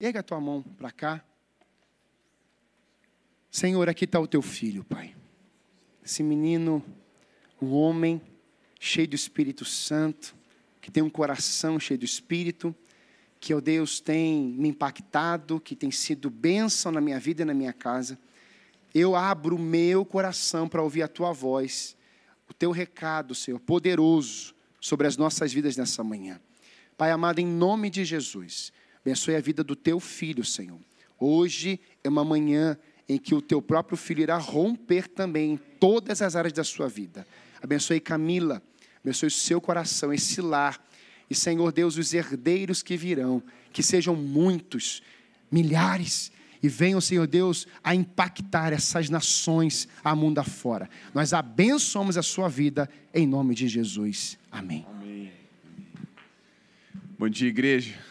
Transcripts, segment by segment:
Erga a tua mão para cá. Senhor, aqui está o teu filho, Pai. Esse menino, um homem cheio do Espírito Santo, que tem um coração cheio do Espírito, que, ó Deus, tem me impactado, que tem sido bênção na minha vida e na minha casa. Eu abro o meu coração para ouvir a tua voz, o teu recado, Senhor, poderoso sobre as nossas vidas nessa manhã. Pai amado, em nome de Jesus, Abençoe a vida do teu filho, Senhor. Hoje é uma manhã em que o teu próprio filho irá romper também em todas as áreas da sua vida. Abençoe Camila, abençoe o seu coração, esse lar. E, Senhor Deus, os herdeiros que virão, que sejam muitos, milhares, e venham, Senhor Deus, a impactar essas nações a mundo afora. Nós abençoamos a sua vida em nome de Jesus. Amém. Amém. Bom dia, igreja.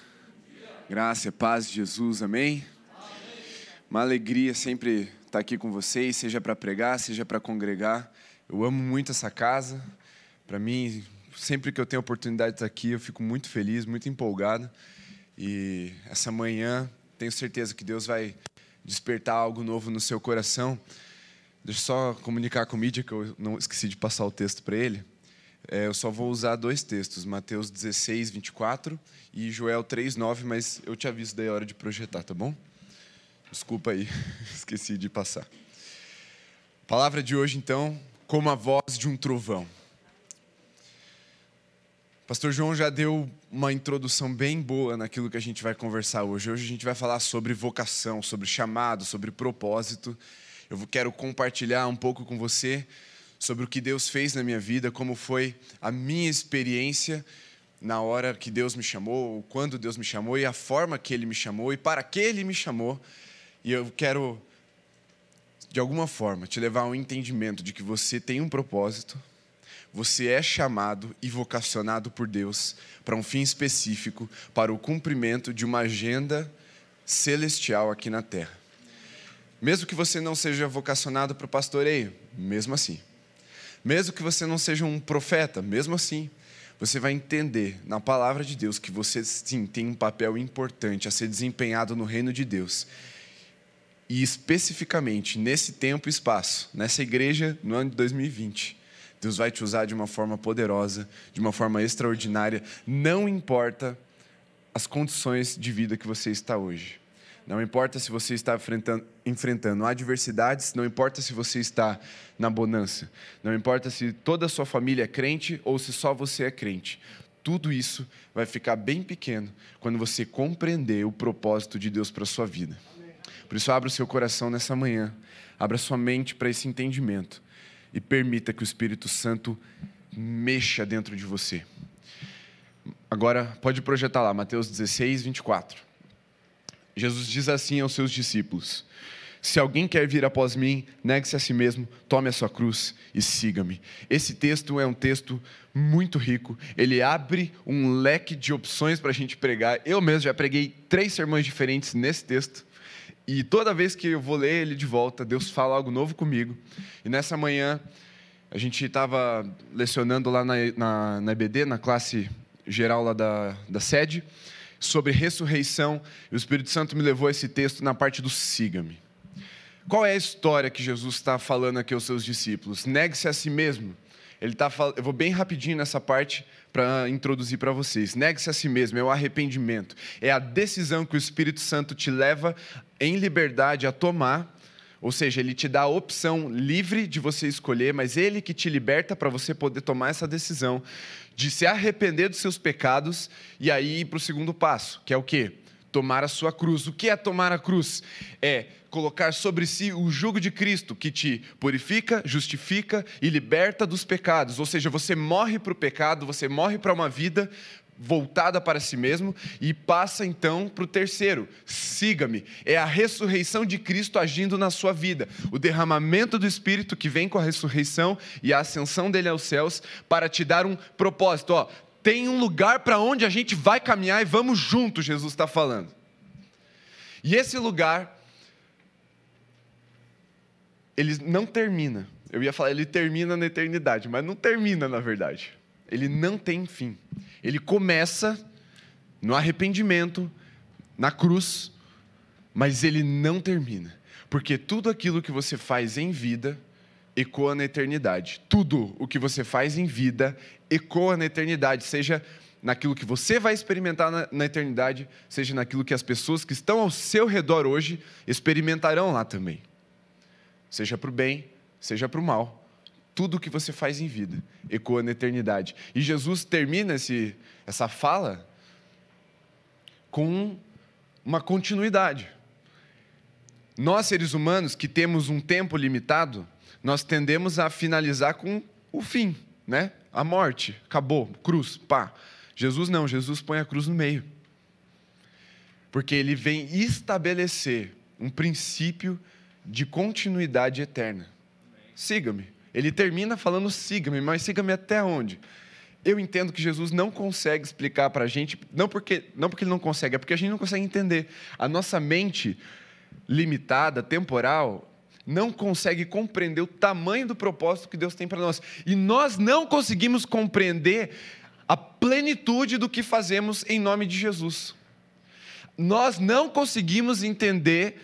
Graça paz de Jesus, amém? Uma alegria sempre estar aqui com vocês, seja para pregar, seja para congregar. Eu amo muito essa casa. Para mim, sempre que eu tenho a oportunidade de estar aqui, eu fico muito feliz, muito empolgado. E essa manhã, tenho certeza que Deus vai despertar algo novo no seu coração. Deixa eu só comunicar com o mídia que eu não esqueci de passar o texto para ele. É, eu só vou usar dois textos, Mateus 16, 24 e Joel 3, 9, mas eu te aviso daí a hora de projetar, tá bom? Desculpa aí, esqueci de passar. Palavra de hoje, então, como a voz de um trovão. Pastor João já deu uma introdução bem boa naquilo que a gente vai conversar hoje. Hoje a gente vai falar sobre vocação, sobre chamado, sobre propósito. Eu quero compartilhar um pouco com você sobre o que Deus fez na minha vida, como foi a minha experiência na hora que Deus me chamou, quando Deus me chamou e a forma que Ele me chamou e para que Ele me chamou. E eu quero, de alguma forma, te levar a um entendimento de que você tem um propósito, você é chamado e vocacionado por Deus para um fim específico, para o cumprimento de uma agenda celestial aqui na terra. Mesmo que você não seja vocacionado para o pastoreio, mesmo assim, mesmo que você não seja um profeta, mesmo assim, você vai entender na palavra de Deus que você sim tem um papel importante a ser desempenhado no reino de Deus. E especificamente nesse tempo e espaço, nessa igreja no ano de 2020, Deus vai te usar de uma forma poderosa, de uma forma extraordinária, não importa as condições de vida que você está hoje. Não importa se você está enfrentando, enfrentando adversidades, não importa se você está na bonança, não importa se toda a sua família é crente ou se só você é crente. Tudo isso vai ficar bem pequeno quando você compreender o propósito de Deus para a sua vida. Por isso, abra o seu coração nessa manhã, abra sua mente para esse entendimento e permita que o Espírito Santo mexa dentro de você. Agora, pode projetar lá, Mateus 16, 24. Jesus diz assim aos seus discípulos: Se alguém quer vir após mim, negue-se a si mesmo, tome a sua cruz e siga-me. Esse texto é um texto muito rico, ele abre um leque de opções para a gente pregar. Eu mesmo já preguei três sermões diferentes nesse texto. E toda vez que eu vou ler ele de volta, Deus fala algo novo comigo. E nessa manhã, a gente estava lecionando lá na, na, na EBD, na classe geral lá da, da sede sobre ressurreição, e o Espírito Santo me levou a esse texto na parte do siga-me. Qual é a história que Jesus está falando aqui aos seus discípulos? Negue-se a si mesmo. Ele tá Eu vou bem rapidinho nessa parte para introduzir para vocês. Negue-se a si mesmo, é o arrependimento. É a decisão que o Espírito Santo te leva em liberdade a tomar ou seja, ele te dá a opção livre de você escolher, mas ele que te liberta para você poder tomar essa decisão de se arrepender dos seus pecados e aí ir para o segundo passo, que é o quê? Tomar a sua cruz. O que é tomar a cruz? É colocar sobre si o jugo de Cristo, que te purifica, justifica e liberta dos pecados. Ou seja, você morre para o pecado, você morre para uma vida voltada para si mesmo e passa então para o terceiro: siga-me. É a ressurreição de Cristo agindo na sua vida, o derramamento do Espírito que vem com a ressurreição e a ascensão dele aos céus para te dar um propósito. Ó, tem um lugar para onde a gente vai caminhar e vamos juntos, Jesus está falando. E esse lugar, ele não termina. Eu ia falar, ele termina na eternidade, mas não termina na verdade ele não tem fim. Ele começa no arrependimento, na cruz, Mas ele não termina, porque tudo aquilo que você faz em vida ecoa na eternidade. Tudo o que você faz em vida ecoa na eternidade, seja naquilo que você vai experimentar na, na, eternidade, seja naquilo que as pessoas que estão ao seu redor hoje experimentarão lá também. Seja para o bem, seja para o mal. Tudo o que você faz em vida ecoa na eternidade. E Jesus termina esse, essa fala com uma continuidade. Nós, seres humanos, que temos um tempo limitado, nós tendemos a finalizar com o fim, né? A morte, acabou, cruz, pá. Jesus não, Jesus põe a cruz no meio. Porque ele vem estabelecer um princípio de continuidade eterna. Siga-me. Ele termina falando siga-me, mas siga-me até onde? Eu entendo que Jesus não consegue explicar para a gente, não porque, não porque ele não consegue, é porque a gente não consegue entender. A nossa mente limitada, temporal, não consegue compreender o tamanho do propósito que Deus tem para nós. E nós não conseguimos compreender a plenitude do que fazemos em nome de Jesus. Nós não conseguimos entender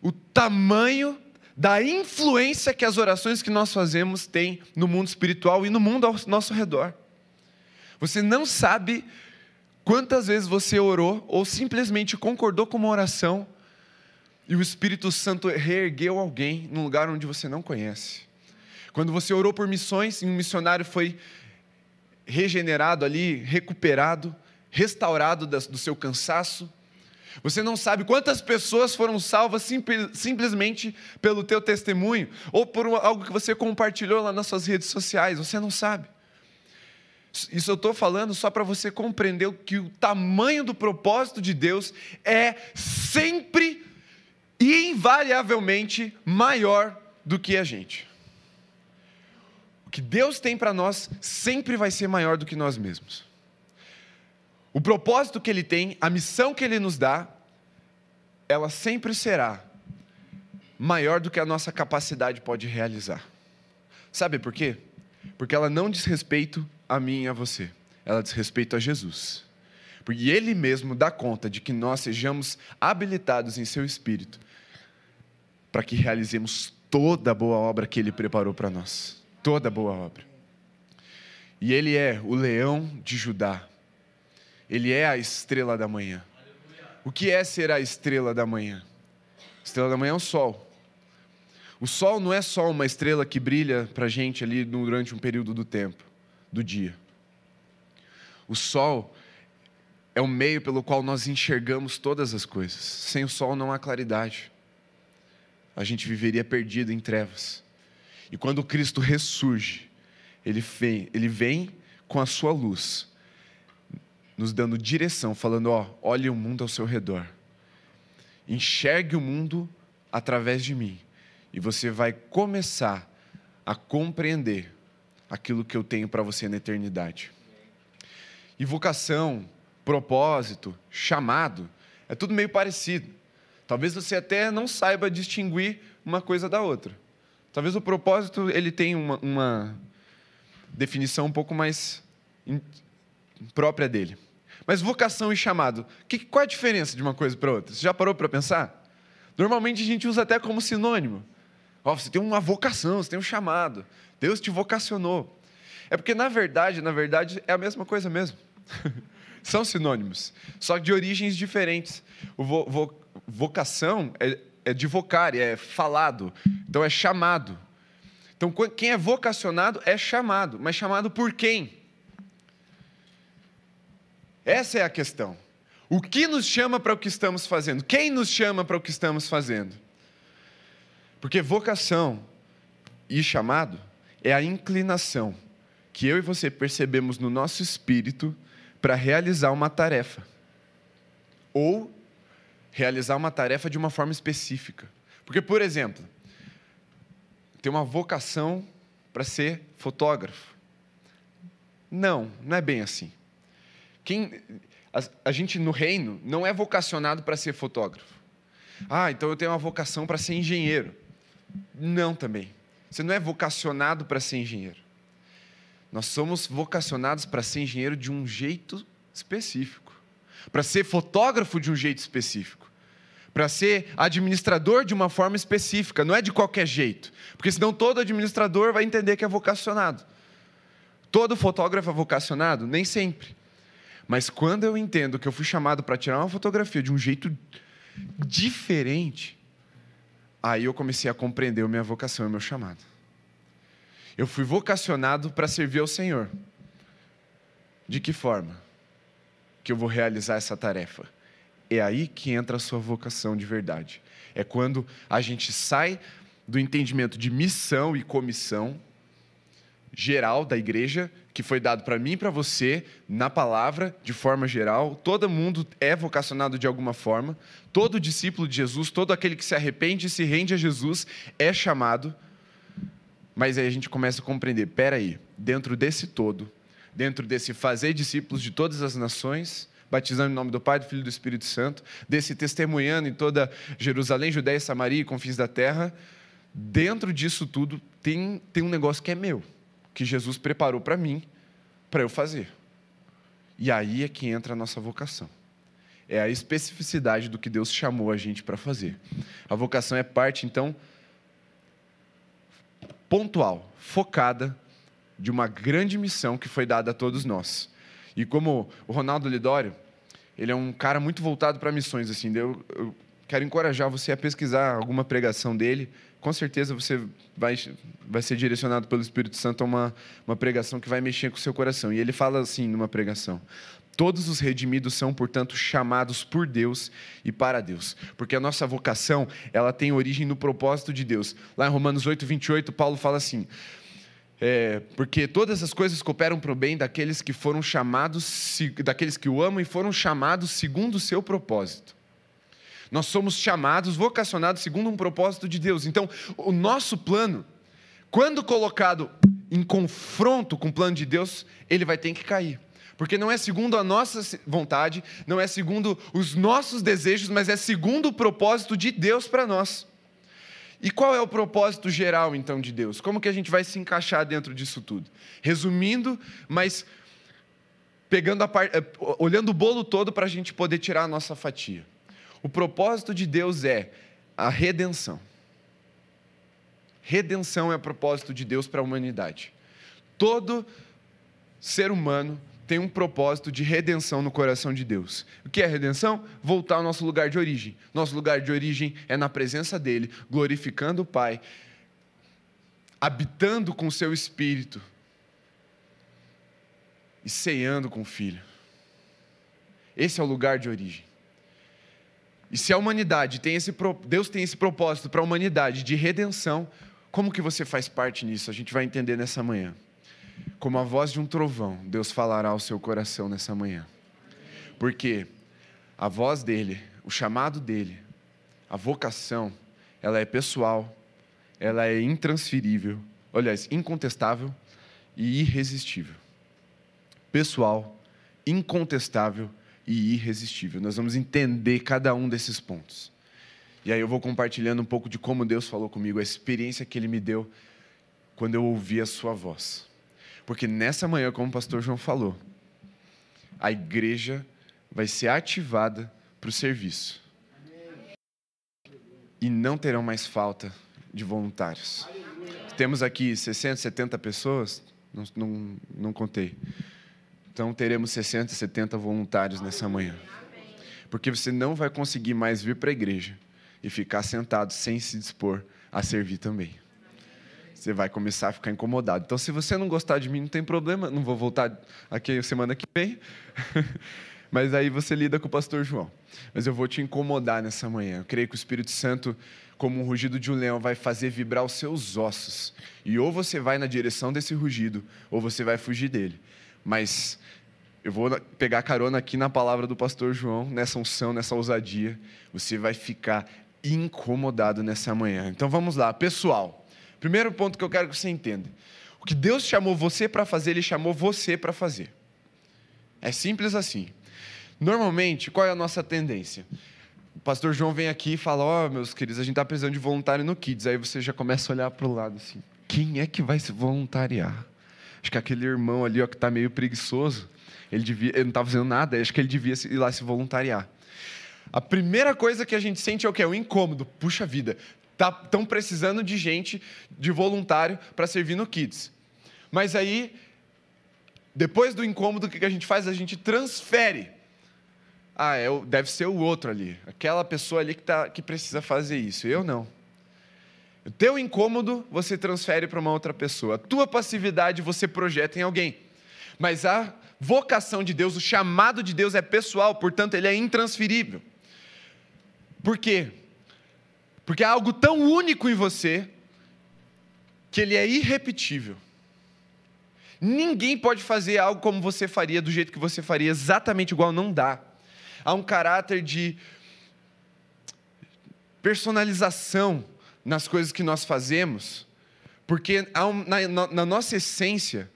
o tamanho da influência que as orações que nós fazemos têm no mundo espiritual e no mundo ao nosso redor. Você não sabe quantas vezes você orou ou simplesmente concordou com uma oração e o Espírito Santo reergueu alguém num lugar onde você não conhece. Quando você orou por missões e um missionário foi regenerado ali, recuperado, restaurado do seu cansaço, você não sabe quantas pessoas foram salvas simplesmente pelo teu testemunho ou por algo que você compartilhou lá nas suas redes sociais. Você não sabe. Isso eu estou falando só para você compreender que o tamanho do propósito de Deus é sempre e invariavelmente maior do que a gente. O que Deus tem para nós sempre vai ser maior do que nós mesmos. O propósito que Ele tem, a missão que Ele nos dá, ela sempre será maior do que a nossa capacidade pode realizar. Sabe por quê? Porque ela não diz respeito a mim e a você, ela diz respeito a Jesus. Porque Ele mesmo dá conta de que nós sejamos habilitados em Seu Espírito para que realizemos toda a boa obra que Ele preparou para nós. Toda a boa obra. E Ele é o leão de Judá. Ele é a estrela da manhã. O que é ser a estrela da manhã? estrela da manhã é o sol. O sol não é só uma estrela que brilha para a gente ali durante um período do tempo, do dia. O sol é o meio pelo qual nós enxergamos todas as coisas. Sem o sol não há claridade a gente viveria perdido em trevas. E quando Cristo ressurge, ele vem, ele vem com a sua luz, nos dando direção, falando: ó, olhe o mundo ao seu redor, enxergue o mundo através de mim, e você vai começar a compreender aquilo que eu tenho para você na eternidade. E vocação, propósito, chamado, é tudo meio parecido. Talvez você até não saiba distinguir uma coisa da outra. Talvez o propósito ele tenha uma, uma definição um pouco mais própria dele. Mas vocação e chamado, que, qual é a diferença de uma coisa para outra? Você já parou para pensar? Normalmente a gente usa até como sinônimo. Oh, você tem uma vocação, você tem um chamado. Deus te vocacionou. É porque na verdade, na verdade é a mesma coisa mesmo. São sinônimos, só de origens diferentes. O vo, vo, vocação é, é de vocar, é falado, então é chamado. Então, quem é vocacionado é chamado, mas chamado por quem? Essa é a questão. O que nos chama para o que estamos fazendo? Quem nos chama para o que estamos fazendo? Porque vocação e chamado é a inclinação que eu e você percebemos no nosso espírito para realizar uma tarefa. Ou realizar uma tarefa de uma forma específica. Porque, por exemplo, tem uma vocação para ser fotógrafo. Não, não é bem assim. Quem, a, a gente no reino não é vocacionado para ser fotógrafo. Ah, então eu tenho uma vocação para ser engenheiro. Não também. Você não é vocacionado para ser engenheiro. Nós somos vocacionados para ser engenheiro de um jeito específico, para ser fotógrafo de um jeito específico para ser administrador de uma forma específica, não é de qualquer jeito, porque senão todo administrador vai entender que é vocacionado. Todo fotógrafo é vocacionado? Nem sempre. Mas quando eu entendo que eu fui chamado para tirar uma fotografia de um jeito diferente, aí eu comecei a compreender a minha vocação e o meu chamado. Eu fui vocacionado para servir ao Senhor. De que forma que eu vou realizar essa tarefa? É aí que entra a sua vocação de verdade. É quando a gente sai do entendimento de missão e comissão geral da igreja, que foi dado para mim e para você, na palavra, de forma geral. Todo mundo é vocacionado de alguma forma. Todo discípulo de Jesus, todo aquele que se arrepende e se rende a Jesus, é chamado. Mas aí a gente começa a compreender: peraí, dentro desse todo, dentro desse fazer discípulos de todas as nações, batizando em nome do Pai, do Filho e do Espírito Santo, desse testemunhando em toda Jerusalém, Judéia, Samaria e confins da terra, dentro disso tudo tem, tem um negócio que é meu que Jesus preparou para mim, para eu fazer. E aí é que entra a nossa vocação. É a especificidade do que Deus chamou a gente para fazer. A vocação é parte, então, pontual, focada de uma grande missão que foi dada a todos nós. E como o Ronaldo Lidório, ele é um cara muito voltado para missões, assim, eu, eu quero encorajar você a pesquisar alguma pregação dele, com certeza você vai, vai ser direcionado pelo Espírito Santo a uma, uma pregação que vai mexer com o seu coração. E ele fala assim numa pregação: Todos os redimidos são, portanto, chamados por Deus e para Deus, porque a nossa vocação ela tem origem no propósito de Deus. Lá em Romanos 8, 28, Paulo fala assim: é, porque todas as coisas cooperam para o bem daqueles que foram chamados, daqueles que o amam e foram chamados segundo o seu propósito. Nós somos chamados, vocacionados segundo um propósito de Deus. Então, o nosso plano, quando colocado em confronto com o plano de Deus, ele vai ter que cair. Porque não é segundo a nossa vontade, não é segundo os nossos desejos, mas é segundo o propósito de Deus para nós. E qual é o propósito geral, então, de Deus? Como que a gente vai se encaixar dentro disso tudo? Resumindo, mas pegando a parte, eh, olhando o bolo todo para a gente poder tirar a nossa fatia. O propósito de Deus é a redenção. Redenção é o propósito de Deus para a humanidade. Todo ser humano tem um propósito de redenção no coração de Deus. O que é redenção? Voltar ao nosso lugar de origem. Nosso lugar de origem é na presença dEle, glorificando o Pai, habitando com o seu espírito e ceando com o Filho. Esse é o lugar de origem. E se a humanidade tem esse Deus tem esse propósito para a humanidade de redenção, como que você faz parte nisso? A gente vai entender nessa manhã. Como a voz de um trovão, Deus falará ao seu coração nessa manhã. Porque a voz dele, o chamado dele, a vocação, ela é pessoal, ela é intransferível, aliás, incontestável e irresistível. Pessoal, incontestável e irresistível. Nós vamos entender cada um desses pontos. E aí eu vou compartilhando um pouco de como Deus falou comigo, a experiência que Ele me deu quando eu ouvi a Sua voz. Porque nessa manhã, como o pastor João falou, a igreja vai ser ativada para o serviço. E não terão mais falta de voluntários. Temos aqui 60, 70 pessoas, não, não, não contei. Então teremos 60, 70 voluntários nessa manhã. Porque você não vai conseguir mais vir para a igreja e ficar sentado sem se dispor a servir também. Você vai começar a ficar incomodado. Então, se você não gostar de mim, não tem problema, não vou voltar aqui semana que vem. Mas aí você lida com o pastor João. Mas eu vou te incomodar nessa manhã. Eu creio que o Espírito Santo, como um rugido de um leão, vai fazer vibrar os seus ossos. E ou você vai na direção desse rugido, ou você vai fugir dele. Mas eu vou pegar carona aqui na palavra do pastor João, nessa unção, nessa ousadia. Você vai ficar incomodado nessa manhã. Então vamos lá, pessoal. Primeiro ponto que eu quero que você entenda. O que Deus chamou você para fazer, Ele chamou você para fazer. É simples assim. Normalmente, qual é a nossa tendência? O pastor João vem aqui e fala: Ó, oh, meus queridos, a gente está precisando de voluntário no Kids. Aí você já começa a olhar para o lado assim: quem é que vai se voluntariar? Acho que aquele irmão ali ó, que está meio preguiçoso, ele, devia, ele não estava fazendo nada, acho que ele devia ir lá se voluntariar. A primeira coisa que a gente sente é o quê? O incômodo. Puxa vida, estão tá, precisando de gente, de voluntário, para servir no Kids. Mas aí, depois do incômodo, o que a gente faz? A gente transfere. Ah, é, deve ser o outro ali, aquela pessoa ali que, tá, que precisa fazer isso. Eu não. O teu incômodo você transfere para uma outra pessoa. A tua passividade você projeta em alguém. Mas a vocação de Deus, o chamado de Deus é pessoal, portanto, ele é intransferível. Por quê? Porque há algo tão único em você que ele é irrepetível. Ninguém pode fazer algo como você faria, do jeito que você faria, exatamente igual, não dá. Há um caráter de personalização nas coisas que nós fazemos, porque há um, na, na nossa essência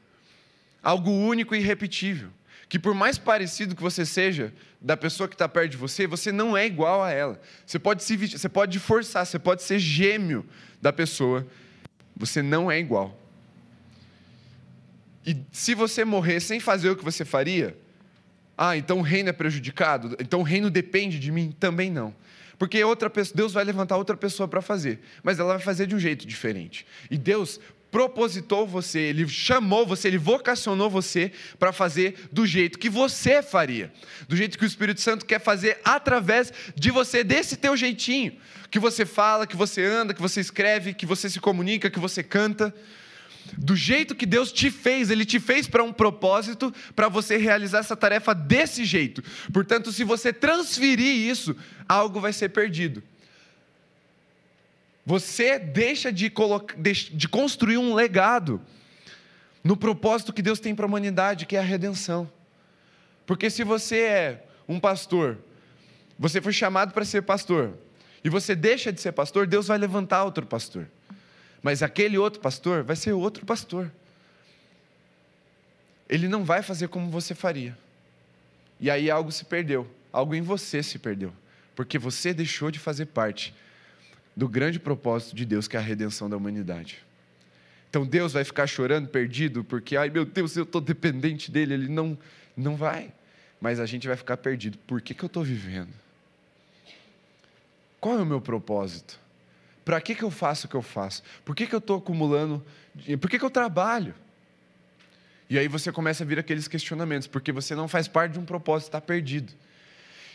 algo único e irrepetível. Que por mais parecido que você seja da pessoa que está perto de você, você não é igual a ela. Você pode se você pode forçar, você pode ser gêmeo da pessoa, você não é igual. E se você morrer sem fazer o que você faria, ah, então o reino é prejudicado? Então o reino depende de mim? Também não. Porque outra pessoa, Deus vai levantar outra pessoa para fazer, mas ela vai fazer de um jeito diferente. E Deus propositou você, ele chamou você, ele vocacionou você para fazer do jeito que você faria, do jeito que o Espírito Santo quer fazer através de você, desse teu jeitinho, que você fala, que você anda, que você escreve, que você se comunica, que você canta. Do jeito que Deus te fez, Ele te fez para um propósito, para você realizar essa tarefa desse jeito. Portanto, se você transferir isso, algo vai ser perdido. Você deixa de, de construir um legado no propósito que Deus tem para a humanidade, que é a redenção. Porque se você é um pastor, você foi chamado para ser pastor, e você deixa de ser pastor, Deus vai levantar outro pastor. Mas aquele outro pastor vai ser outro pastor. Ele não vai fazer como você faria. E aí algo se perdeu, algo em você se perdeu, porque você deixou de fazer parte do grande propósito de Deus, que é a redenção da humanidade. Então Deus vai ficar chorando, perdido, porque, ai meu Deus, eu estou dependente dele. Ele não, não vai. Mas a gente vai ficar perdido. Por que, que eu estou vivendo? Qual é o meu propósito? Para que, que eu faço o que eu faço? Por que, que eu estou acumulando? Por que, que eu trabalho? E aí você começa a vir aqueles questionamentos, porque você não faz parte de um propósito, está perdido.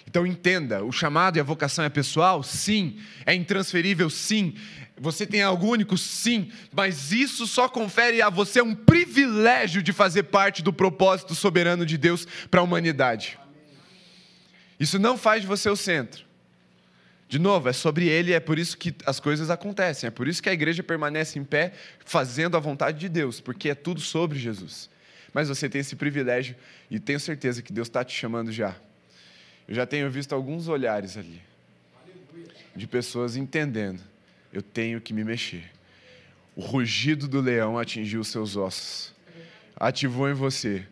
Então entenda, o chamado e a vocação é pessoal? Sim. É intransferível? Sim. Você tem algo único? Sim. Mas isso só confere a você um privilégio de fazer parte do propósito soberano de Deus para a humanidade. Isso não faz de você o centro. De novo, é sobre ele, é por isso que as coisas acontecem, é por isso que a igreja permanece em pé, fazendo a vontade de Deus, porque é tudo sobre Jesus. Mas você tem esse privilégio e tenho certeza que Deus está te chamando já eu já tenho visto alguns olhares ali de pessoas entendendo: eu tenho que me mexer. O rugido do leão atingiu os seus ossos, ativou em você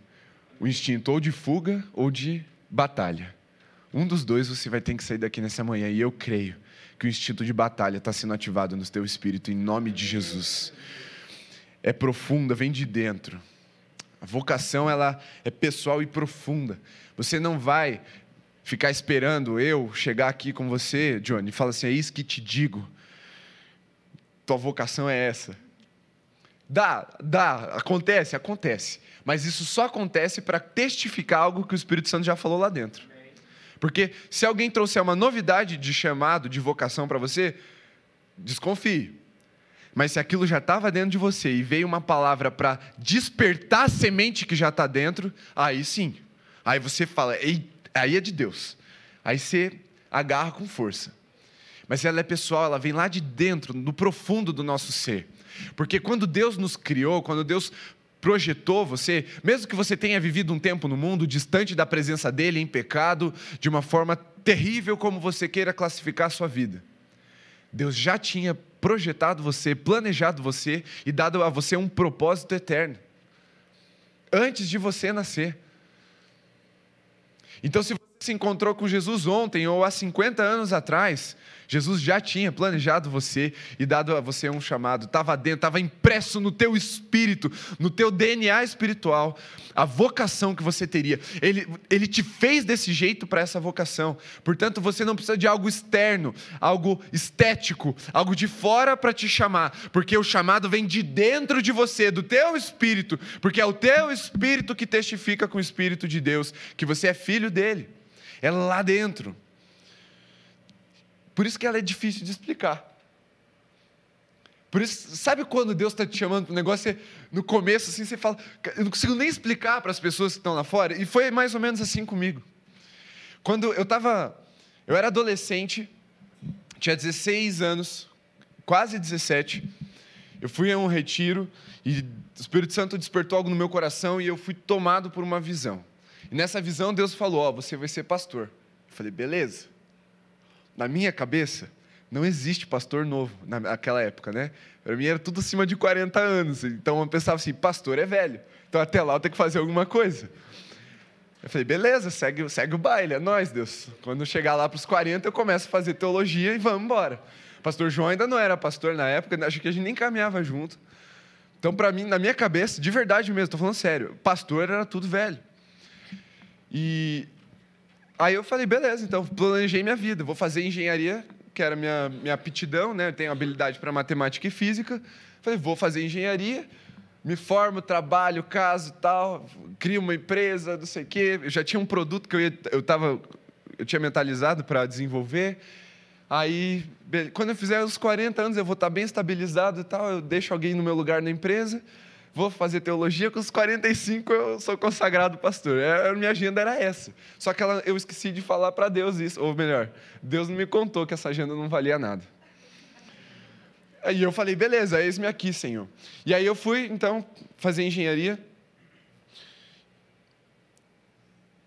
o instinto ou de fuga ou de batalha. Um dos dois você vai ter que sair daqui nessa manhã, e eu creio que o instinto de batalha está sendo ativado no teu espírito, em nome de Jesus. É profunda, vem de dentro. A vocação ela é pessoal e profunda. Você não vai ficar esperando eu chegar aqui com você, Johnny, e falar assim: é isso que te digo. Tua vocação é essa. Dá, dá, acontece, acontece. Mas isso só acontece para testificar algo que o Espírito Santo já falou lá dentro. Porque se alguém trouxer uma novidade de chamado, de vocação para você, desconfie. Mas se aquilo já estava dentro de você e veio uma palavra para despertar a semente que já está dentro, aí sim. Aí você fala, aí é de Deus. Aí você agarra com força. Mas ela é pessoal, ela vem lá de dentro, no profundo do nosso ser. Porque quando Deus nos criou, quando Deus projetou você, mesmo que você tenha vivido um tempo no mundo distante da presença dele, em pecado, de uma forma terrível como você queira classificar a sua vida, Deus já tinha projetado você, planejado você e dado a você um propósito eterno. Antes de você nascer. Então, se você se encontrou com Jesus ontem ou há 50 anos atrás, Jesus já tinha planejado você e dado a você um chamado, estava dentro, estava impresso no teu espírito, no teu DNA espiritual, a vocação que você teria. Ele, ele te fez desse jeito para essa vocação. Portanto, você não precisa de algo externo, algo estético, algo de fora para te chamar, porque o chamado vem de dentro de você, do teu espírito, porque é o teu espírito que testifica com o espírito de Deus que você é filho dele. É lá dentro. Por isso que ela é difícil de explicar. Por isso, sabe quando Deus está te chamando para um negócio, você, no começo, assim, você fala, eu não consigo nem explicar para as pessoas que estão lá fora. E foi mais ou menos assim comigo. Quando eu estava, eu era adolescente, tinha 16 anos, quase 17, eu fui a um retiro e o Espírito Santo despertou algo no meu coração e eu fui tomado por uma visão. E nessa visão Deus falou: Ó, oh, você vai ser pastor. Eu falei, beleza na minha cabeça, não existe pastor novo naquela época, né? Para mim era tudo acima de 40 anos. Então eu pensava assim, pastor é velho. Então até lá eu tenho que fazer alguma coisa. Eu falei, beleza, segue, segue o baile, é nós, Deus. Quando chegar lá para os 40, eu começo a fazer teologia e vamos embora. Pastor João ainda não era pastor na época, acho que a gente nem caminhava junto. Então, para mim, na minha cabeça, de verdade mesmo, estou falando sério, pastor era tudo velho. E Aí eu falei, beleza, então planejei minha vida, vou fazer engenharia, que era minha, minha aptidão, né? Eu tenho habilidade para matemática e física. Falei, vou fazer engenharia, me formo, trabalho, caso tal, crio uma empresa, não sei o quê. Eu já tinha um produto que eu, ia, eu, tava, eu tinha mentalizado para desenvolver. Aí, quando eu fizer os 40 anos, eu vou estar bem estabilizado e tal, eu deixo alguém no meu lugar na empresa vou fazer teologia, com os 45 eu sou consagrado pastor. É, a minha agenda era essa. Só que ela, eu esqueci de falar para Deus isso, ou melhor, Deus não me contou que essa agenda não valia nada. Aí eu falei, beleza, eis-me aqui, Senhor. E aí eu fui, então, fazer engenharia.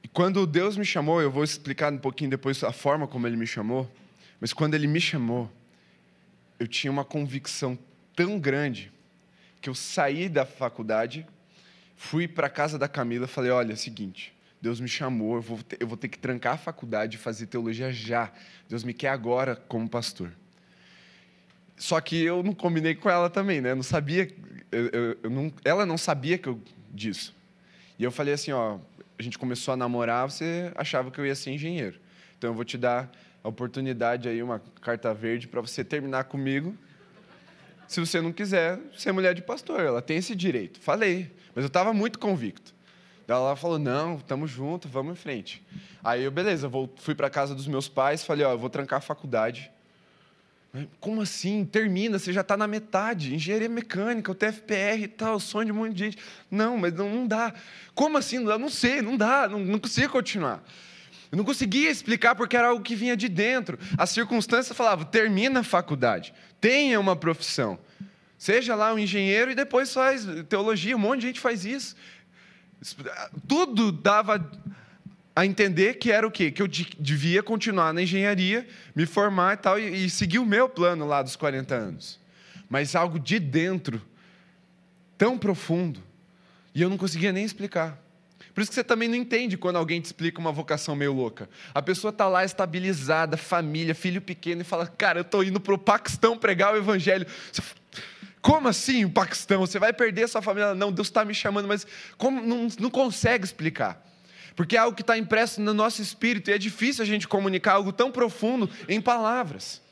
E quando Deus me chamou, eu vou explicar um pouquinho depois a forma como Ele me chamou, mas quando Ele me chamou, eu tinha uma convicção tão grande que eu saí da faculdade, fui para casa da Camila e falei: olha, é o seguinte, Deus me chamou, eu vou, ter, eu vou ter que trancar a faculdade e fazer teologia já. Deus me quer agora como pastor. Só que eu não combinei com ela também, né? Eu não sabia, eu, eu, eu não, ela não sabia que eu disso. E eu falei assim, ó, a gente começou a namorar, você achava que eu ia ser engenheiro. Então eu vou te dar a oportunidade aí, uma carta verde para você terminar comigo se você não quiser ser mulher de pastor. Ela tem esse direito. Falei, mas eu estava muito convicto. Ela falou: não, estamos juntos, vamos em frente. Aí eu, beleza, vou, fui para casa dos meus pais, falei: ó, eu vou trancar a faculdade. Como assim? Termina, você já está na metade. Engenharia mecânica, o TFPR e tal, sonho de um monte de gente. Não, mas não, não dá. Como assim? Não, não sei, não dá, não, não consigo continuar. Eu não conseguia explicar porque era algo que vinha de dentro. As circunstâncias falavam: termina a faculdade, tenha uma profissão. Seja lá um engenheiro e depois faz teologia, um monte de gente faz isso. Tudo dava a entender que era o quê? Que eu devia continuar na engenharia, me formar e tal, e, e seguir o meu plano lá dos 40 anos. Mas algo de dentro, tão profundo, e eu não conseguia nem explicar. Por isso que você também não entende quando alguém te explica uma vocação meio louca. A pessoa está lá estabilizada, família, filho pequeno, e fala: Cara, eu estou indo para o Paquistão pregar o evangelho. Você... Como assim Paquistão? Você vai perder sua família? Não, Deus está me chamando, mas como não, não consegue explicar. Porque é algo que está impresso no nosso espírito e é difícil a gente comunicar algo tão profundo em palavras.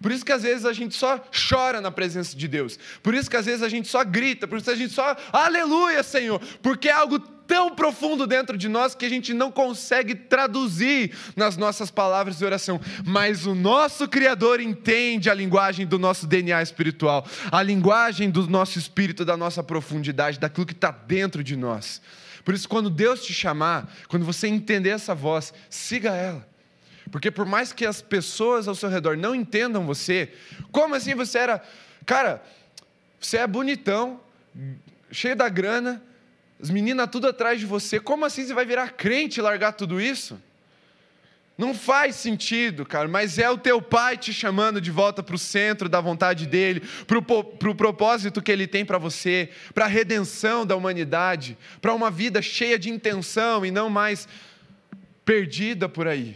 Por isso que às vezes a gente só chora na presença de Deus. Por isso que às vezes a gente só grita. Por isso que a gente só, aleluia, Senhor. Porque é algo tão profundo dentro de nós que a gente não consegue traduzir nas nossas palavras de oração. Mas o nosso Criador entende a linguagem do nosso DNA espiritual, a linguagem do nosso espírito, da nossa profundidade, daquilo que está dentro de nós. Por isso, quando Deus te chamar, quando você entender essa voz, siga ela. Porque por mais que as pessoas ao seu redor não entendam você, como assim você era, cara, você é bonitão, cheio da grana, as meninas tudo atrás de você, como assim você vai virar crente e largar tudo isso? Não faz sentido, cara, mas é o teu pai te chamando de volta para o centro da vontade dele, para o pro propósito que ele tem para você, para a redenção da humanidade, para uma vida cheia de intenção e não mais perdida por aí.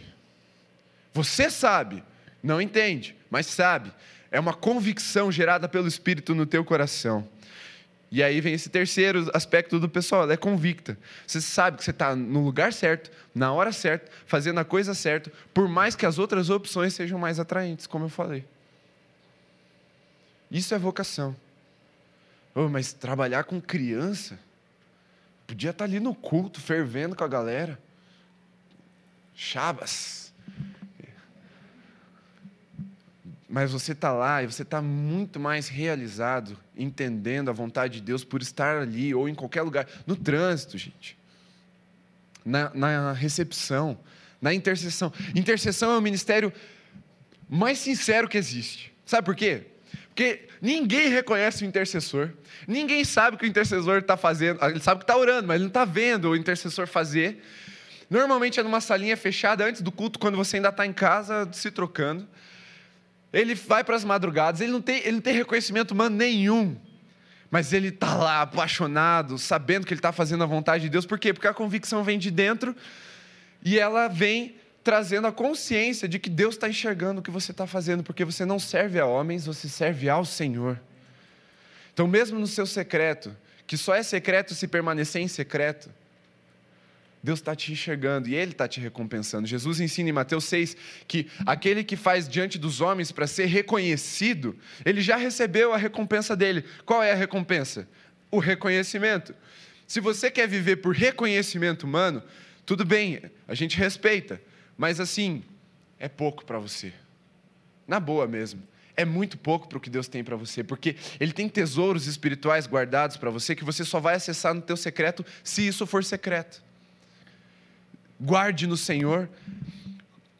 Você sabe, não entende, mas sabe. É uma convicção gerada pelo Espírito no teu coração. E aí vem esse terceiro aspecto do pessoal, ela é convicta. Você sabe que você está no lugar certo, na hora certa, fazendo a coisa certa, por mais que as outras opções sejam mais atraentes, como eu falei. Isso é vocação. Oh, mas trabalhar com criança, podia estar tá ali no culto, fervendo com a galera. Chabas. mas você está lá e você está muito mais realizado, entendendo a vontade de Deus por estar ali ou em qualquer lugar, no trânsito, gente, na, na recepção, na intercessão. Intercessão é o ministério mais sincero que existe. Sabe por quê? Porque ninguém reconhece o intercessor, ninguém sabe o que o intercessor está fazendo. Ele sabe que está orando, mas ele não está vendo o intercessor fazer. Normalmente é numa salinha fechada antes do culto, quando você ainda está em casa se trocando. Ele vai para as madrugadas, ele não, tem, ele não tem reconhecimento humano nenhum. Mas ele está lá apaixonado, sabendo que ele está fazendo a vontade de Deus. Por quê? Porque a convicção vem de dentro e ela vem trazendo a consciência de que Deus está enxergando o que você está fazendo, porque você não serve a homens, você serve ao Senhor. Então, mesmo no seu secreto, que só é secreto se permanecer em secreto, Deus está te enxergando e Ele está te recompensando. Jesus ensina em Mateus 6 que aquele que faz diante dos homens para ser reconhecido, ele já recebeu a recompensa dele. Qual é a recompensa? O reconhecimento. Se você quer viver por reconhecimento humano, tudo bem, a gente respeita, mas assim, é pouco para você. Na boa mesmo. É muito pouco para o que Deus tem para você, porque Ele tem tesouros espirituais guardados para você que você só vai acessar no teu secreto se isso for secreto. Guarde no Senhor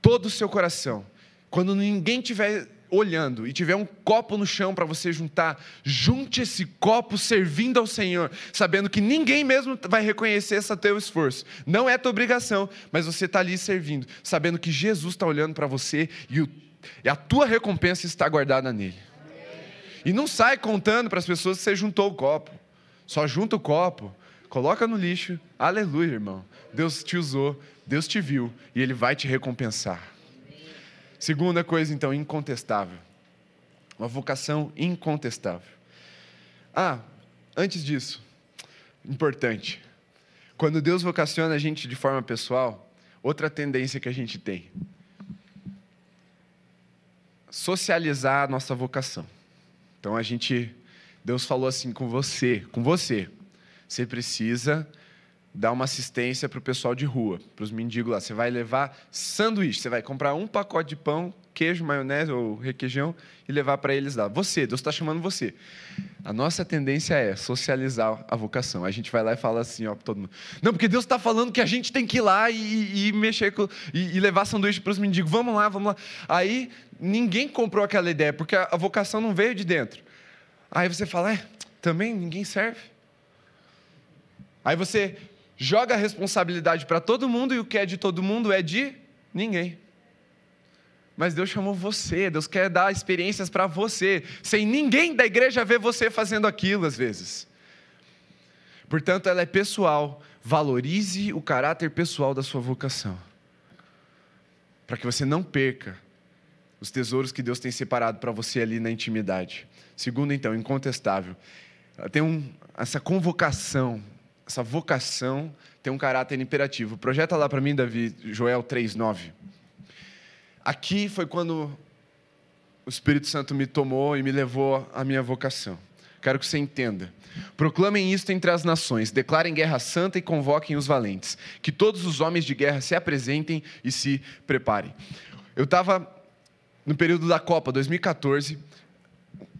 todo o seu coração. Quando ninguém estiver olhando e tiver um copo no chão para você juntar, junte esse copo servindo ao Senhor, sabendo que ninguém mesmo vai reconhecer esse teu esforço. Não é tua obrigação, mas você está ali servindo, sabendo que Jesus está olhando para você e, o, e, a tua recompensa está guardada nele. E não sai contando para as pessoas que você juntou o copo. Só junta o copo, coloca no lixo. Aleluia, irmão. Deus te usou, Deus te viu e Ele vai te recompensar. Segunda coisa, então, incontestável. Uma vocação incontestável. Ah, antes disso, importante. Quando Deus vocaciona a gente de forma pessoal, outra tendência que a gente tem. Socializar a nossa vocação. Então a gente, Deus falou assim com você, com você. Você precisa dar uma assistência para o pessoal de rua, para os mendigos lá. Você vai levar sanduíche, você vai comprar um pacote de pão, queijo, maionese ou requeijão e levar para eles lá. Você, Deus está chamando você. A nossa tendência é socializar a vocação. A gente vai lá e fala assim, ó, para todo mundo. Não, porque Deus está falando que a gente tem que ir lá e, e mexer com, e, e levar sanduíche para os mendigos. Vamos lá, vamos lá. Aí ninguém comprou aquela ideia, porque a, a vocação não veio de dentro. Aí você fala, é, também ninguém serve. Aí você joga a responsabilidade para todo mundo e o que é de todo mundo é de ninguém. Mas Deus chamou você, Deus quer dar experiências para você, sem ninguém da igreja ver você fazendo aquilo às vezes. Portanto, ela é pessoal. Valorize o caráter pessoal da sua vocação, para que você não perca os tesouros que Deus tem separado para você ali na intimidade. Segundo, então, incontestável, tem um, essa convocação essa vocação tem um caráter imperativo. Projeta lá para mim, Davi, Joel 3:9. Aqui foi quando o Espírito Santo me tomou e me levou à minha vocação. Quero que você entenda. Proclamem isto entre as nações, declarem guerra santa e convoquem os valentes. Que todos os homens de guerra se apresentem e se preparem. Eu estava no período da Copa 2014,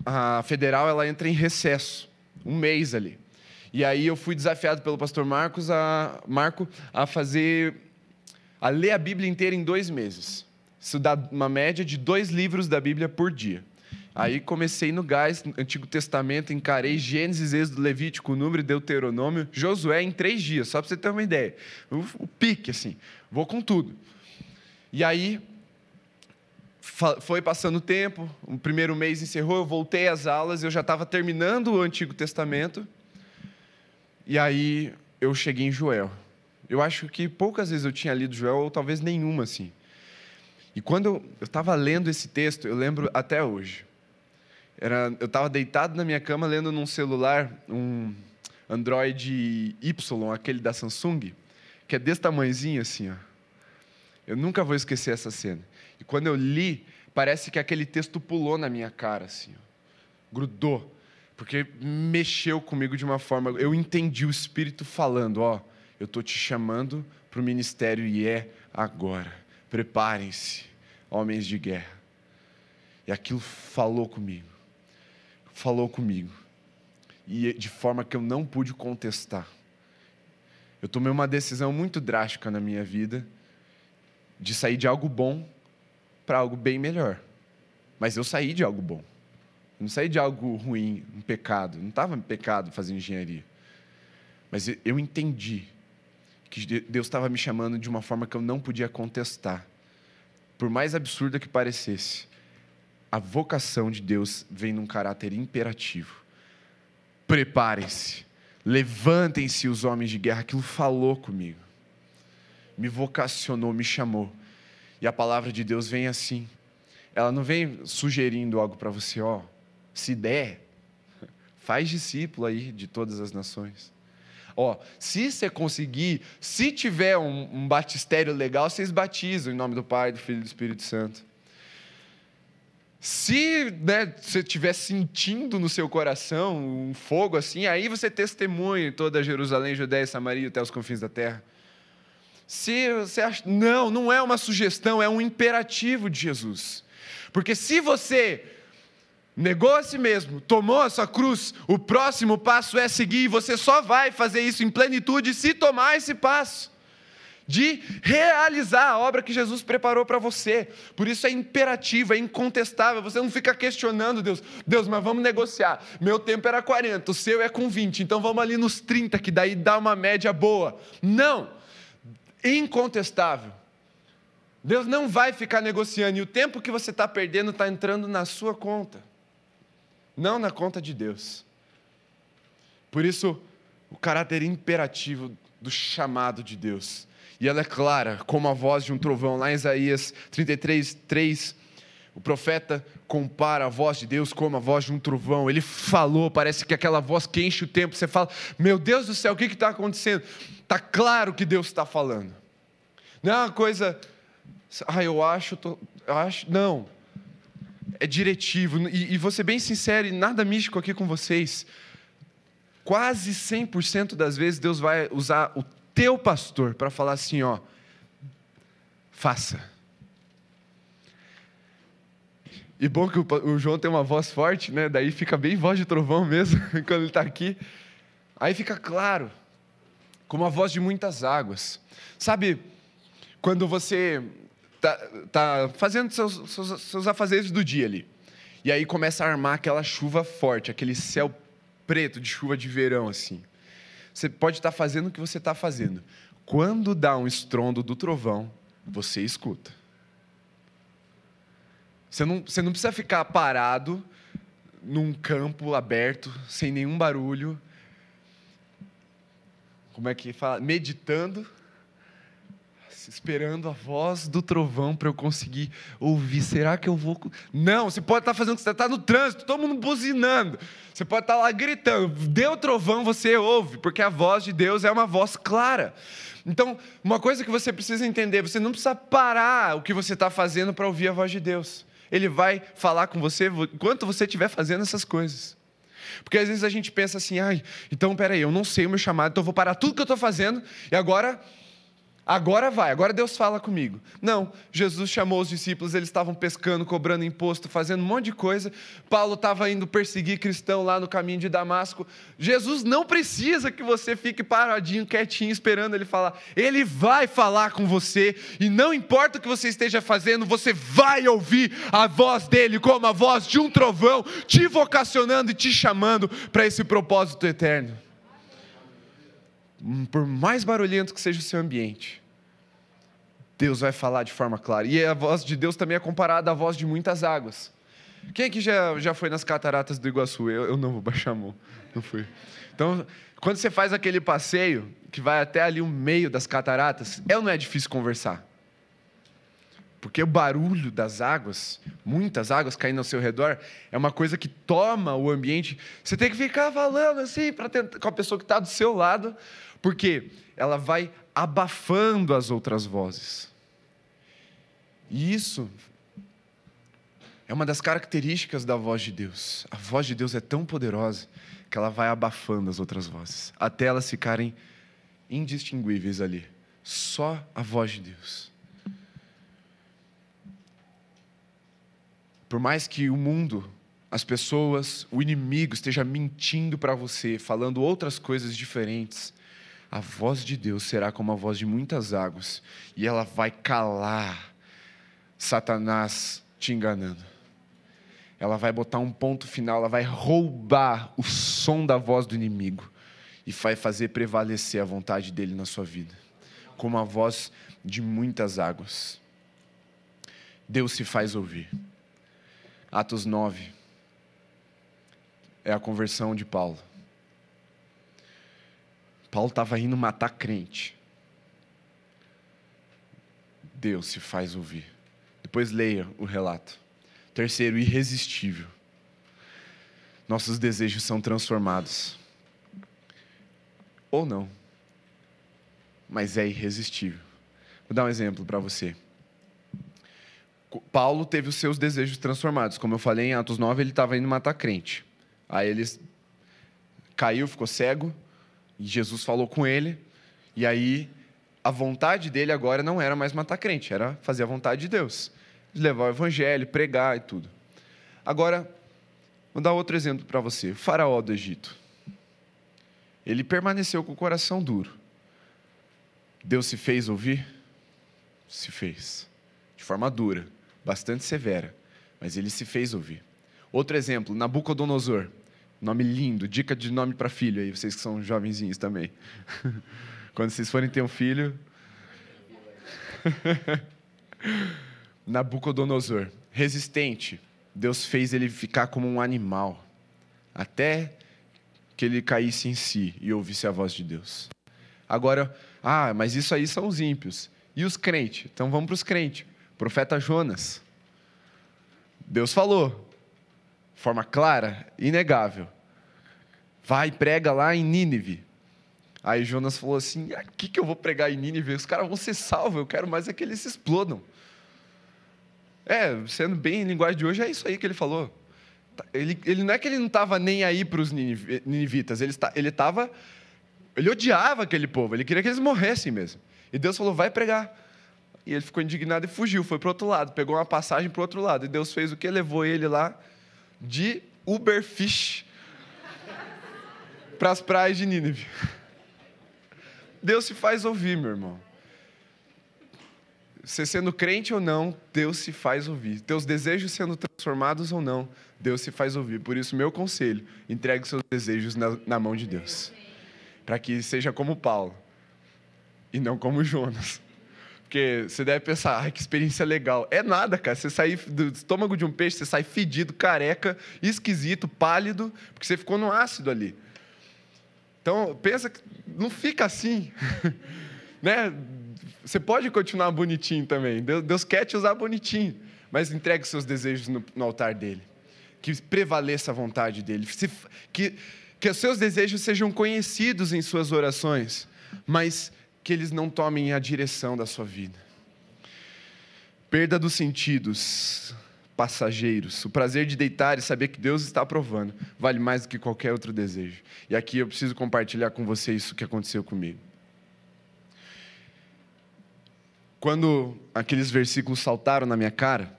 a federal ela entra em recesso, um mês ali. E aí eu fui desafiado pelo pastor Marcos a, Marco a fazer, a ler a Bíblia inteira em dois meses. Estudar uma média de dois livros da Bíblia por dia. Aí comecei no gás, Antigo Testamento, encarei Gênesis, Êxodo, Levítico, Número, Deuteronômio, Josué em três dias, só para você ter uma ideia. O, o pique, assim, vou com tudo. E aí, foi passando o tempo, o primeiro mês encerrou, eu voltei às aulas, eu já estava terminando o Antigo Testamento, e aí eu cheguei em Joel. Eu acho que poucas vezes eu tinha lido Joel, ou talvez nenhuma assim. E quando eu estava lendo esse texto, eu lembro até hoje. Era, eu estava deitado na minha cama lendo num celular um Android Y, aquele da Samsung, que é desse tamanhozinho assim. Ó. Eu nunca vou esquecer essa cena. E quando eu li, parece que aquele texto pulou na minha cara, assim, ó. grudou, porque mexeu comigo de uma forma. Eu entendi o Espírito falando: ó, eu estou te chamando para o ministério e é agora. Preparem-se, homens de guerra. E aquilo falou comigo falou comigo. E de forma que eu não pude contestar. Eu tomei uma decisão muito drástica na minha vida de sair de algo bom para algo bem melhor. Mas eu saí de algo bom. Eu não saí de algo ruim, um pecado. Não estava em pecado fazer engenharia. Mas eu entendi que Deus estava me chamando de uma forma que eu não podia contestar. Por mais absurda que parecesse a vocação de Deus vem num caráter imperativo. Preparem-se, levantem-se os homens de guerra. Aquilo falou comigo, me vocacionou, me chamou. E a palavra de Deus vem assim. Ela não vem sugerindo algo para você, ó, se der, faz discípulo aí de todas as nações. Ó, se você conseguir, se tiver um, um batistério legal, vocês batizam em nome do Pai, do Filho e do Espírito Santo. Se né, você estiver sentindo no seu coração um fogo assim, aí você testemunha em toda Jerusalém, Judéia e Samaria até os confins da terra. Se você acha. Não, não é uma sugestão, é um imperativo de Jesus. Porque se você negou a si mesmo, tomou a sua cruz, o próximo passo é seguir, e você só vai fazer isso em plenitude se tomar esse passo de realizar a obra que Jesus preparou para você. Por isso é imperativo, é incontestável. Você não fica questionando Deus. Deus, mas vamos negociar. Meu tempo era 40, o seu é com 20, então vamos ali nos 30, que daí dá uma média boa. Não! Incontestável. Deus não vai ficar negociando, e o tempo que você está perdendo está entrando na sua conta, não na conta de Deus. Por isso, o caráter imperativo do chamado de Deus e ela é clara, como a voz de um trovão. Lá em Isaías 33, 3, o profeta compara a voz de Deus como a voz de um trovão. Ele falou, parece que aquela voz que enche o tempo. Você fala, meu Deus do céu, o que está acontecendo? Está claro que Deus está falando. Não é uma coisa, ah, eu acho, tô, eu acho. Não. É diretivo. E, e vou ser bem sincero, e nada místico aqui com vocês. Quase 100% das vezes Deus vai usar o teu pastor para falar assim, ó, faça. E bom que o, João tem uma voz forte, né? Daí fica bem voz de trovão mesmo quando ele está aqui. Aí fica claro, como a voz de muitas águas. Sabe, quando você tá, tá fazendo seus, seus, seus afazeres do dia ali, e aí começa a armar aquela chuva forte, aquele céu preto de chuva de verão assim. Você pode estar fazendo o que você está fazendo. Quando dá um estrondo do trovão, você escuta. Você não, você não precisa ficar parado num campo aberto, sem nenhum barulho. Como é que fala? Meditando esperando a voz do trovão para eu conseguir ouvir. Será que eu vou. Não, você pode estar fazendo você está no trânsito, todo mundo buzinando. Você pode estar lá gritando. Deu trovão, você ouve, porque a voz de Deus é uma voz clara. Então, uma coisa que você precisa entender: você não precisa parar o que você está fazendo para ouvir a voz de Deus. Ele vai falar com você enquanto você estiver fazendo essas coisas. Porque às vezes a gente pensa assim, ai, então peraí, eu não sei o meu chamado, então eu vou parar tudo que eu estou fazendo e agora agora vai, agora Deus fala comigo. Não, Jesus chamou os discípulos, eles estavam pescando, cobrando imposto, fazendo um monte de coisa. Paulo estava indo perseguir cristão lá no caminho de Damasco. Jesus não precisa que você fique paradinho, quietinho, esperando ele falar. Ele vai falar com você, e não importa o que você esteja fazendo, você vai ouvir a voz dele como a voz de um trovão, te vocacionando e te chamando para esse propósito eterno por mais barulhento que seja o seu ambiente, Deus vai falar de forma clara. E a voz de Deus também é comparada à voz de muitas águas. Quem aqui já, já foi nas cataratas do Iguaçu? Eu, eu não vou baixar a mão. Não fui. Então, quando você faz aquele passeio que vai até ali o meio das cataratas, é ou não é difícil conversar? Porque o barulho das águas, muitas águas caindo ao seu redor, é uma coisa que toma o ambiente. Você tem que ficar falando assim para com a pessoa que está do seu lado, porque ela vai abafando as outras vozes. E isso é uma das características da voz de Deus. A voz de Deus é tão poderosa que ela vai abafando as outras vozes, até elas ficarem indistinguíveis ali. Só a voz de Deus. Por mais que o mundo, as pessoas, o inimigo esteja mentindo para você, falando outras coisas diferentes, a voz de Deus será como a voz de muitas águas, e ela vai calar Satanás te enganando. Ela vai botar um ponto final, ela vai roubar o som da voz do inimigo e vai fazer prevalecer a vontade dele na sua vida, como a voz de muitas águas. Deus se faz ouvir. Atos 9 é a conversão de Paulo. Paulo estava indo matar crente. Deus se faz ouvir. Depois leia o relato. Terceiro, irresistível. Nossos desejos são transformados. Ou não. Mas é irresistível. Vou dar um exemplo para você. Paulo teve os seus desejos transformados. Como eu falei em Atos 9, ele estava indo matar crente. Aí ele caiu, ficou cego, e Jesus falou com ele, e aí a vontade dele agora não era mais matar crente, era fazer a vontade de Deus. Levar o evangelho, pregar e tudo. Agora, vou dar outro exemplo para você. O faraó do Egito. Ele permaneceu com o coração duro. Deus se fez ouvir? Se fez. De forma dura bastante severa, mas ele se fez ouvir. Outro exemplo, Nabucodonosor. Nome lindo, dica de nome para filho aí, vocês que são jovenzinhos também. Quando vocês forem ter um filho. Nabucodonosor, resistente. Deus fez ele ficar como um animal, até que ele caísse em si e ouvisse a voz de Deus. Agora, ah, mas isso aí são os ímpios. E os crentes? Então vamos para os crentes profeta Jonas. Deus falou, forma clara, inegável. Vai, prega lá em Nínive. Aí Jonas falou assim: o que, que eu vou pregar em Nínive? Os caras vão ser salvos, eu quero mais é que eles se explodam. É, sendo bem em linguagem de hoje, é isso aí que ele falou. Ele, ele não é que ele não estava nem aí para os ninivitas, ele estava. Ele odiava aquele povo, ele queria que eles morressem mesmo. E Deus falou: vai pregar. E ele ficou indignado e fugiu, foi para outro lado, pegou uma passagem para outro lado. E Deus fez o que? Levou ele lá de Uberfish para as praias de Nínive. Deus se faz ouvir, meu irmão. Você sendo crente ou não, Deus se faz ouvir. Teus desejos sendo transformados ou não, Deus se faz ouvir. Por isso, meu conselho: entregue seus desejos na, na mão de Deus. Para que seja como Paulo e não como Jonas. Porque você deve pensar, ai, que experiência legal. É nada, cara. Você sair do estômago de um peixe, você sai fedido, careca, esquisito, pálido, porque você ficou no ácido ali. Então, pensa que não fica assim. né? Você pode continuar bonitinho também. Deus, Deus, quer te usar bonitinho, mas entregue seus desejos no, no altar dele. Que prevaleça a vontade dele. Se, que, que os seus desejos sejam conhecidos em suas orações, mas que eles não tomem a direção da sua vida. Perda dos sentidos passageiros. O prazer de deitar e saber que Deus está aprovando vale mais do que qualquer outro desejo. E aqui eu preciso compartilhar com você isso que aconteceu comigo. Quando aqueles versículos saltaram na minha cara,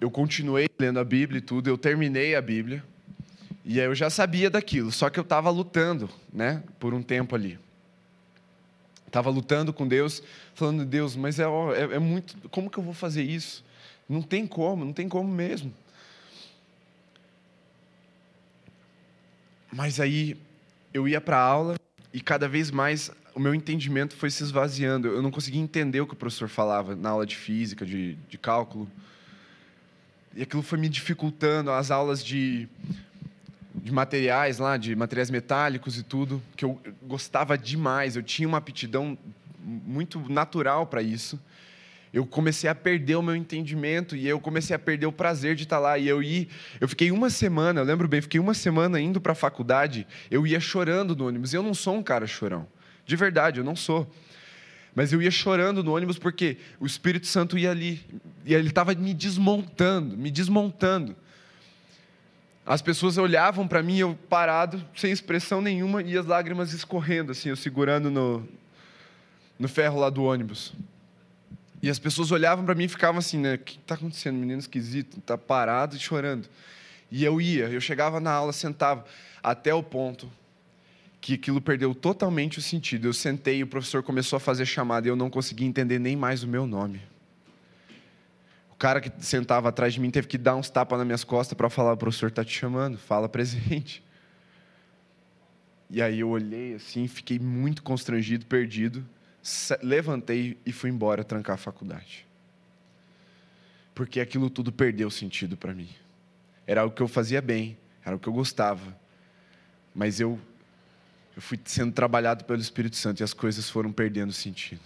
eu continuei lendo a Bíblia e tudo, eu terminei a Bíblia, e aí eu já sabia daquilo, só que eu estava lutando, né, por um tempo ali. Estava lutando com Deus, falando, Deus, mas é, é, é muito. Como que eu vou fazer isso? Não tem como, não tem como mesmo. Mas aí eu ia para a aula e cada vez mais o meu entendimento foi se esvaziando. Eu não conseguia entender o que o professor falava na aula de física, de, de cálculo. e aquilo foi me dificultando as aulas de, de materiais lá, de materiais metálicos e tudo, que eu gostava demais. Eu tinha uma aptidão muito natural para isso. Eu comecei a perder o meu entendimento e eu comecei a perder o prazer de estar lá. E eu ia, eu fiquei uma semana, eu lembro bem, fiquei uma semana indo para a faculdade, eu ia chorando no ônibus. Eu não sou um cara chorão, de verdade, eu não sou. Mas eu ia chorando no ônibus porque o Espírito Santo ia ali e ele estava me desmontando, me desmontando. As pessoas olhavam para mim, eu parado, sem expressão nenhuma, e as lágrimas escorrendo, assim, eu segurando no, no ferro lá do ônibus. E as pessoas olhavam para mim e ficavam assim, né? O que está acontecendo? Menino esquisito, está parado e chorando. E eu ia, eu chegava na aula, sentava, até o ponto que aquilo perdeu totalmente o sentido. Eu sentei e o professor começou a fazer chamada e eu não conseguia entender nem mais o meu nome. O cara que sentava atrás de mim teve que dar uns tapas nas minhas costas para falar: o professor está te chamando, fala presente. E aí eu olhei assim, fiquei muito constrangido, perdido levantei e fui embora trancar a faculdade. Porque aquilo tudo perdeu sentido para mim. Era algo que eu fazia bem, era o que eu gostava. Mas eu, eu fui sendo trabalhado pelo Espírito Santo e as coisas foram perdendo sentido.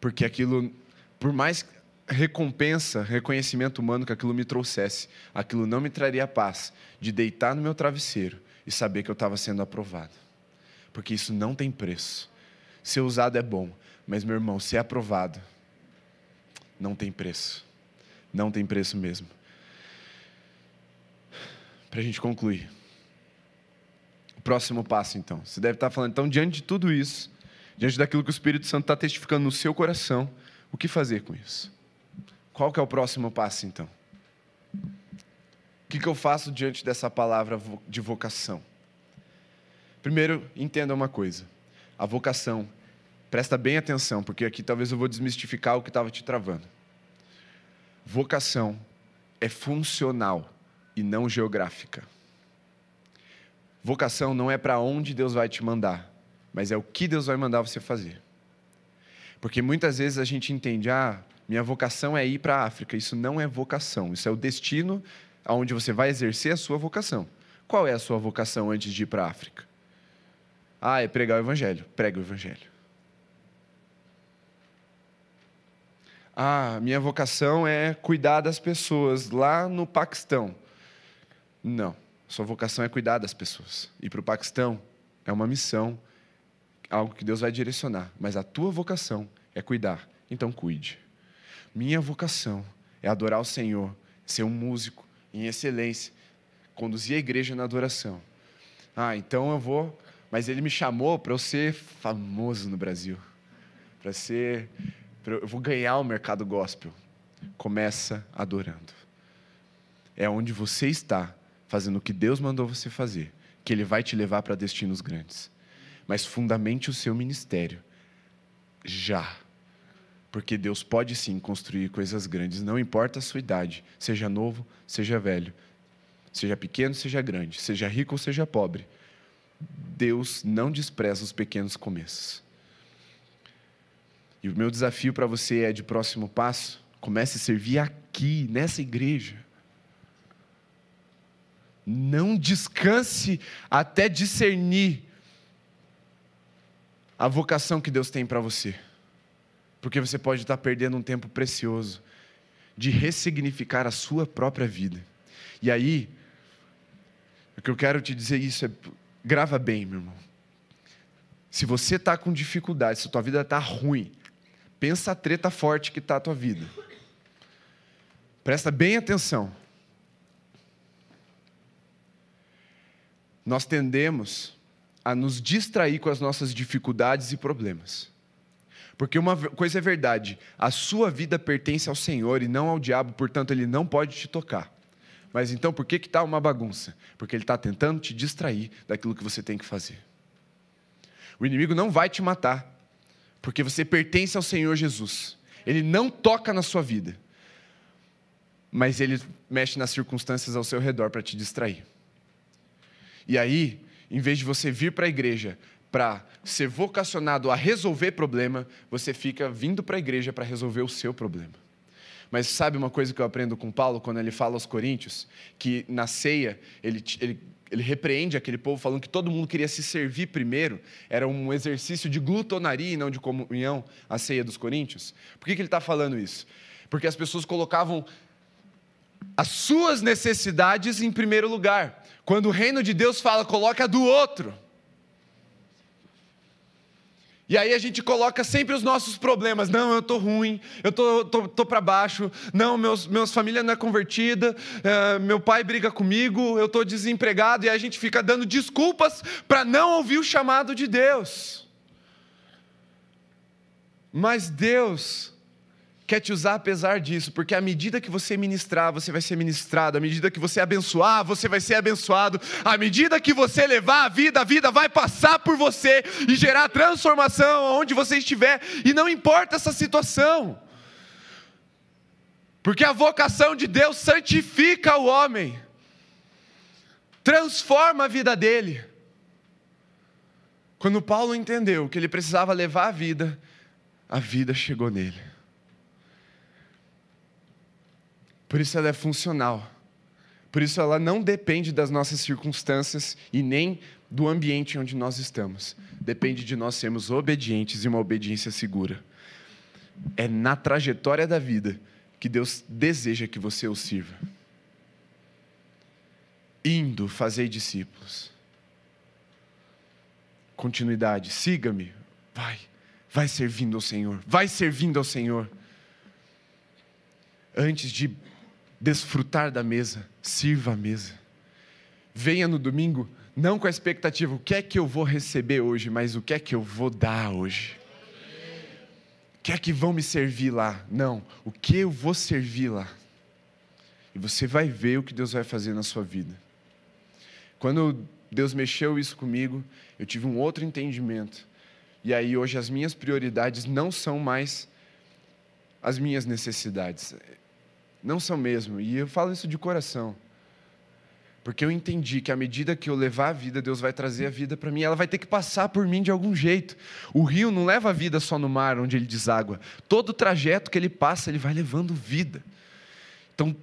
Porque aquilo, por mais recompensa, reconhecimento humano que aquilo me trouxesse, aquilo não me traria paz de deitar no meu travesseiro e saber que eu estava sendo aprovado. Porque isso não tem preço. Ser usado é bom, mas, meu irmão, ser aprovado não tem preço. Não tem preço mesmo. Para a gente concluir. O próximo passo, então. Você deve estar falando, então, diante de tudo isso, diante daquilo que o Espírito Santo está testificando no seu coração, o que fazer com isso? Qual que é o próximo passo, então? O que, que eu faço diante dessa palavra de vocação? Primeiro, entenda uma coisa a vocação. Presta bem atenção, porque aqui talvez eu vou desmistificar o que estava te travando. Vocação é funcional e não geográfica. Vocação não é para onde Deus vai te mandar, mas é o que Deus vai mandar você fazer. Porque muitas vezes a gente entende, ah, minha vocação é ir para a África. Isso não é vocação, isso é o destino aonde você vai exercer a sua vocação. Qual é a sua vocação antes de ir para a África? Ah, é pregar o evangelho. Prega o evangelho. Ah, minha vocação é cuidar das pessoas lá no Paquistão. Não, sua vocação é cuidar das pessoas. Ir para o Paquistão é uma missão, algo que Deus vai direcionar. Mas a tua vocação é cuidar. Então cuide. Minha vocação é adorar o Senhor, ser um músico em excelência, conduzir a igreja na adoração. Ah, então eu vou mas ele me chamou para eu ser famoso no Brasil. Para ser. Pra eu vou ganhar o mercado gospel. Começa adorando. É onde você está, fazendo o que Deus mandou você fazer, que Ele vai te levar para destinos grandes. Mas fundamente o seu ministério. Já. Porque Deus pode sim construir coisas grandes, não importa a sua idade, seja novo, seja velho, seja pequeno, seja grande, seja rico ou seja pobre Deus não despreza os pequenos começos. E o meu desafio para você é de próximo passo, comece a servir aqui, nessa igreja. Não descanse até discernir a vocação que Deus tem para você. Porque você pode estar perdendo um tempo precioso de ressignificar a sua própria vida. E aí, o que eu quero te dizer isso é grava bem, meu irmão. Se você está com dificuldade, se a tua vida está ruim, pensa a treta forte que está a tua vida. Presta bem atenção. Nós tendemos a nos distrair com as nossas dificuldades e problemas. Porque uma coisa é verdade, a sua vida pertence ao Senhor e não ao diabo, portanto ele não pode te tocar. Mas então por que está uma bagunça? Porque ele está tentando te distrair daquilo que você tem que fazer. O inimigo não vai te matar, porque você pertence ao Senhor Jesus. Ele não toca na sua vida, mas ele mexe nas circunstâncias ao seu redor para te distrair. E aí, em vez de você vir para a igreja para ser vocacionado a resolver problema, você fica vindo para a igreja para resolver o seu problema. Mas sabe uma coisa que eu aprendo com Paulo quando ele fala aos Coríntios? Que na ceia ele, ele, ele repreende aquele povo falando que todo mundo queria se servir primeiro. Era um exercício de glutonaria e não de comunhão, a ceia dos Coríntios. Por que, que ele está falando isso? Porque as pessoas colocavam as suas necessidades em primeiro lugar. Quando o reino de Deus fala, coloca a do outro. E aí a gente coloca sempre os nossos problemas. Não, eu estou ruim, eu tô, tô, tô para baixo. Não, meus, meus família não é convertida, é, meu pai briga comigo, eu estou desempregado. E aí a gente fica dando desculpas para não ouvir o chamado de Deus. Mas Deus quer te usar apesar disso, porque à medida que você ministrar, você vai ser ministrado, à medida que você abençoar, você vai ser abençoado, à medida que você levar a vida, a vida vai passar por você e gerar transformação onde você estiver, e não importa essa situação, porque a vocação de Deus santifica o homem, transforma a vida dele. Quando Paulo entendeu que ele precisava levar a vida, a vida chegou nele. Por isso ela é funcional. Por isso ela não depende das nossas circunstâncias e nem do ambiente onde nós estamos. Depende de nós sermos obedientes e uma obediência segura. É na trajetória da vida que Deus deseja que você o sirva. Indo, fazei discípulos. Continuidade, siga-me. Vai, vai servindo ao Senhor, vai servindo ao Senhor. Antes de desfrutar da mesa, sirva a mesa. Venha no domingo, não com a expectativa, o que é que eu vou receber hoje, mas o que é que eu vou dar hoje. O que é que vão me servir lá? Não, o que eu vou servir lá. E você vai ver o que Deus vai fazer na sua vida. Quando Deus mexeu isso comigo, eu tive um outro entendimento. E aí hoje as minhas prioridades não são mais as minhas necessidades. Não são mesmo. E eu falo isso de coração. Porque eu entendi que à medida que eu levar a vida, Deus vai trazer a vida para mim. Ela vai ter que passar por mim de algum jeito. O rio não leva a vida só no mar, onde ele deságua. Todo o trajeto que ele passa, ele vai levando vida. Então,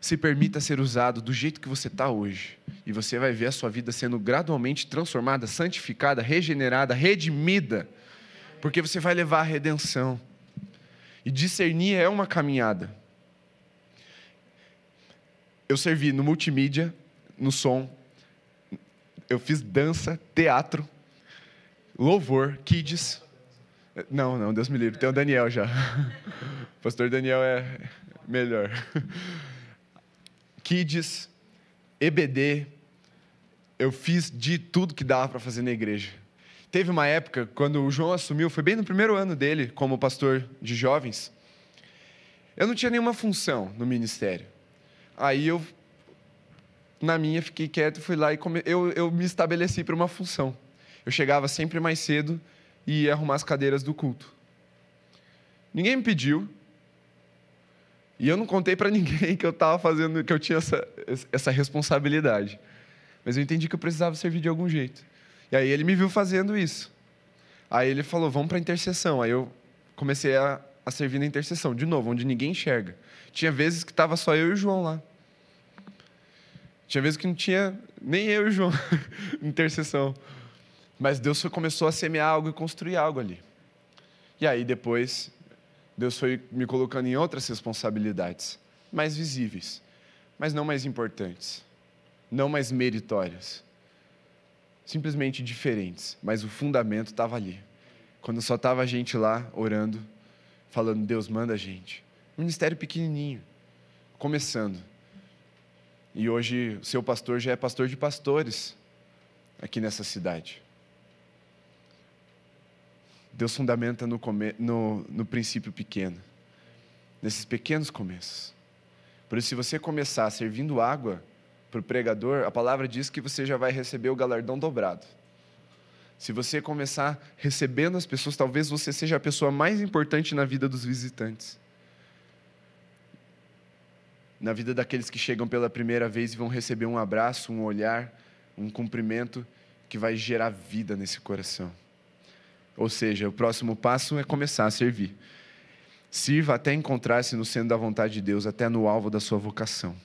se permita ser usado do jeito que você está hoje. E você vai ver a sua vida sendo gradualmente transformada, santificada, regenerada, redimida. Porque você vai levar a redenção. E discernir é uma caminhada eu servi no multimídia, no som, eu fiz dança, teatro, louvor, kids. Não, não, Deus me livre, tem o Daniel já. O pastor Daniel é melhor. Kids, EBD, eu fiz de tudo que dava para fazer na igreja. Teve uma época, quando o João assumiu, foi bem no primeiro ano dele como pastor de jovens, eu não tinha nenhuma função no ministério. Aí eu, na minha, fiquei quieto, fui lá e come... eu, eu me estabeleci para uma função. Eu chegava sempre mais cedo e ia arrumar as cadeiras do culto. Ninguém me pediu. E eu não contei para ninguém que eu estava fazendo, que eu tinha essa, essa responsabilidade. Mas eu entendi que eu precisava servir de algum jeito. E aí ele me viu fazendo isso. Aí ele falou: vamos para intercessão. Aí eu comecei a, a servir na intercessão, de novo, onde ninguém enxerga. Tinha vezes que estava só eu e o João lá. Tinha vezes que não tinha nem eu e o João intercessão. Mas Deus começou a semear algo e construir algo ali. E aí depois, Deus foi me colocando em outras responsabilidades, mais visíveis, mas não mais importantes, não mais meritórias. Simplesmente diferentes, mas o fundamento estava ali. Quando só estava a gente lá orando, falando: Deus manda a gente. Ministério pequenininho, começando. E hoje seu pastor já é pastor de pastores aqui nessa cidade. Deus fundamenta no, no, no princípio pequeno, nesses pequenos começos. Por isso, se você começar servindo água para o pregador, a palavra diz que você já vai receber o galardão dobrado. Se você começar recebendo as pessoas, talvez você seja a pessoa mais importante na vida dos visitantes na vida daqueles que chegam pela primeira vez e vão receber um abraço, um olhar, um cumprimento que vai gerar vida nesse coração. Ou seja, o próximo passo é começar a servir. Sirva até encontrar-se no centro da vontade de Deus, até no alvo da sua vocação.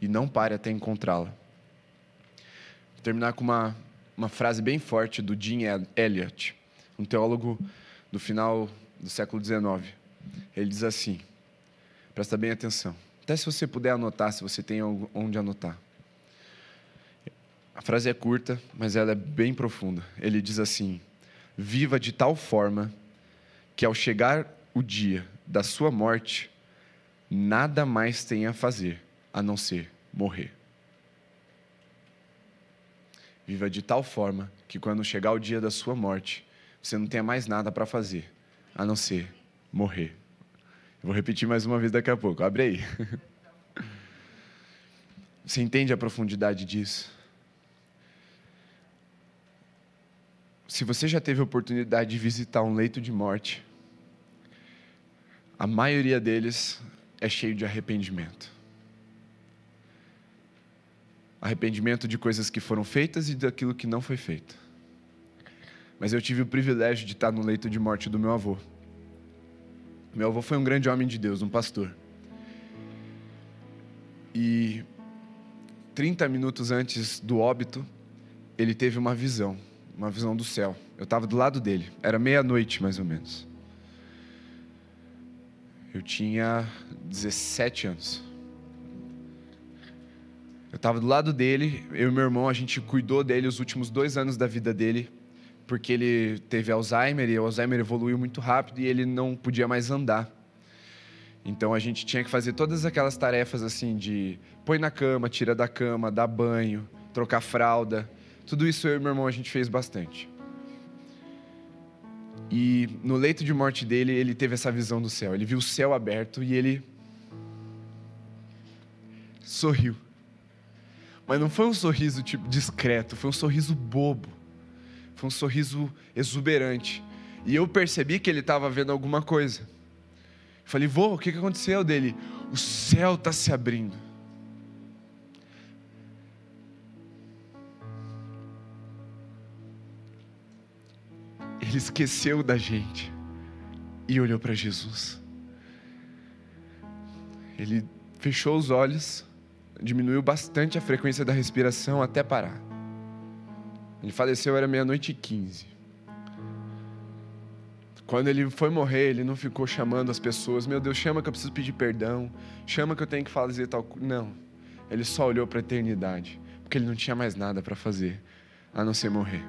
E não pare até encontrá-la. Vou terminar com uma, uma frase bem forte do Jim Elliot, um teólogo do final do século XIX. Ele diz assim: presta bem atenção. Até se você puder anotar, se você tem onde anotar. A frase é curta, mas ela é bem profunda. Ele diz assim: Viva de tal forma que ao chegar o dia da sua morte, nada mais tem a fazer a não ser morrer. Viva de tal forma que quando chegar o dia da sua morte, você não tenha mais nada para fazer a não ser morrer. Vou repetir mais uma vez daqui a pouco. Abre aí. Você entende a profundidade disso? Se você já teve a oportunidade de visitar um leito de morte, a maioria deles é cheio de arrependimento. Arrependimento de coisas que foram feitas e daquilo que não foi feito. Mas eu tive o privilégio de estar no leito de morte do meu avô. Meu avô foi um grande homem de Deus, um pastor. E 30 minutos antes do óbito, ele teve uma visão, uma visão do céu. Eu estava do lado dele, era meia-noite mais ou menos. Eu tinha 17 anos. Eu estava do lado dele, eu e meu irmão, a gente cuidou dele os últimos dois anos da vida dele, porque ele teve Alzheimer e o Alzheimer evoluiu muito rápido e ele não podia mais andar. Então a gente tinha que fazer todas aquelas tarefas assim de põe na cama, tira da cama, dá banho, trocar fralda. Tudo isso eu e meu irmão a gente fez bastante. E no leito de morte dele, ele teve essa visão do céu. Ele viu o céu aberto e ele sorriu. Mas não foi um sorriso tipo discreto, foi um sorriso bobo. Foi um sorriso exuberante. E eu percebi que ele estava vendo alguma coisa. Falei, vô, o que aconteceu dele? O céu está se abrindo. ele esqueceu da gente e olhou para Jesus. Ele fechou os olhos, diminuiu bastante a frequência da respiração até parar. Ele faleceu, era meia-noite e quinze. Quando ele foi morrer, ele não ficou chamando as pessoas, meu Deus, chama que eu preciso pedir perdão, chama que eu tenho que fazer tal coisa. Não. Ele só olhou para a eternidade, porque ele não tinha mais nada para fazer a não ser morrer.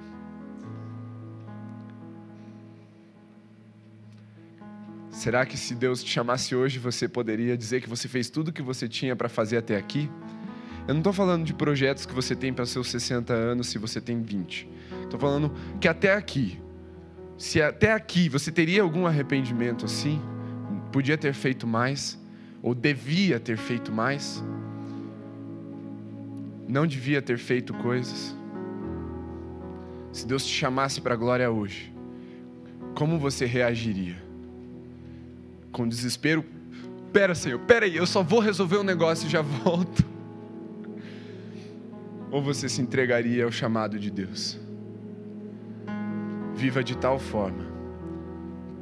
Será que se Deus te chamasse hoje, você poderia dizer que você fez tudo o que você tinha para fazer até aqui? Eu não estou falando de projetos que você tem para seus 60 anos se você tem 20. Estou falando que até aqui, se até aqui você teria algum arrependimento assim, podia ter feito mais, ou devia ter feito mais, não devia ter feito coisas. Se Deus te chamasse para a glória hoje, como você reagiria? com desespero. Pera, Senhor, pera aí, eu só vou resolver um negócio e já volto. Ou você se entregaria ao chamado de Deus? Viva de tal forma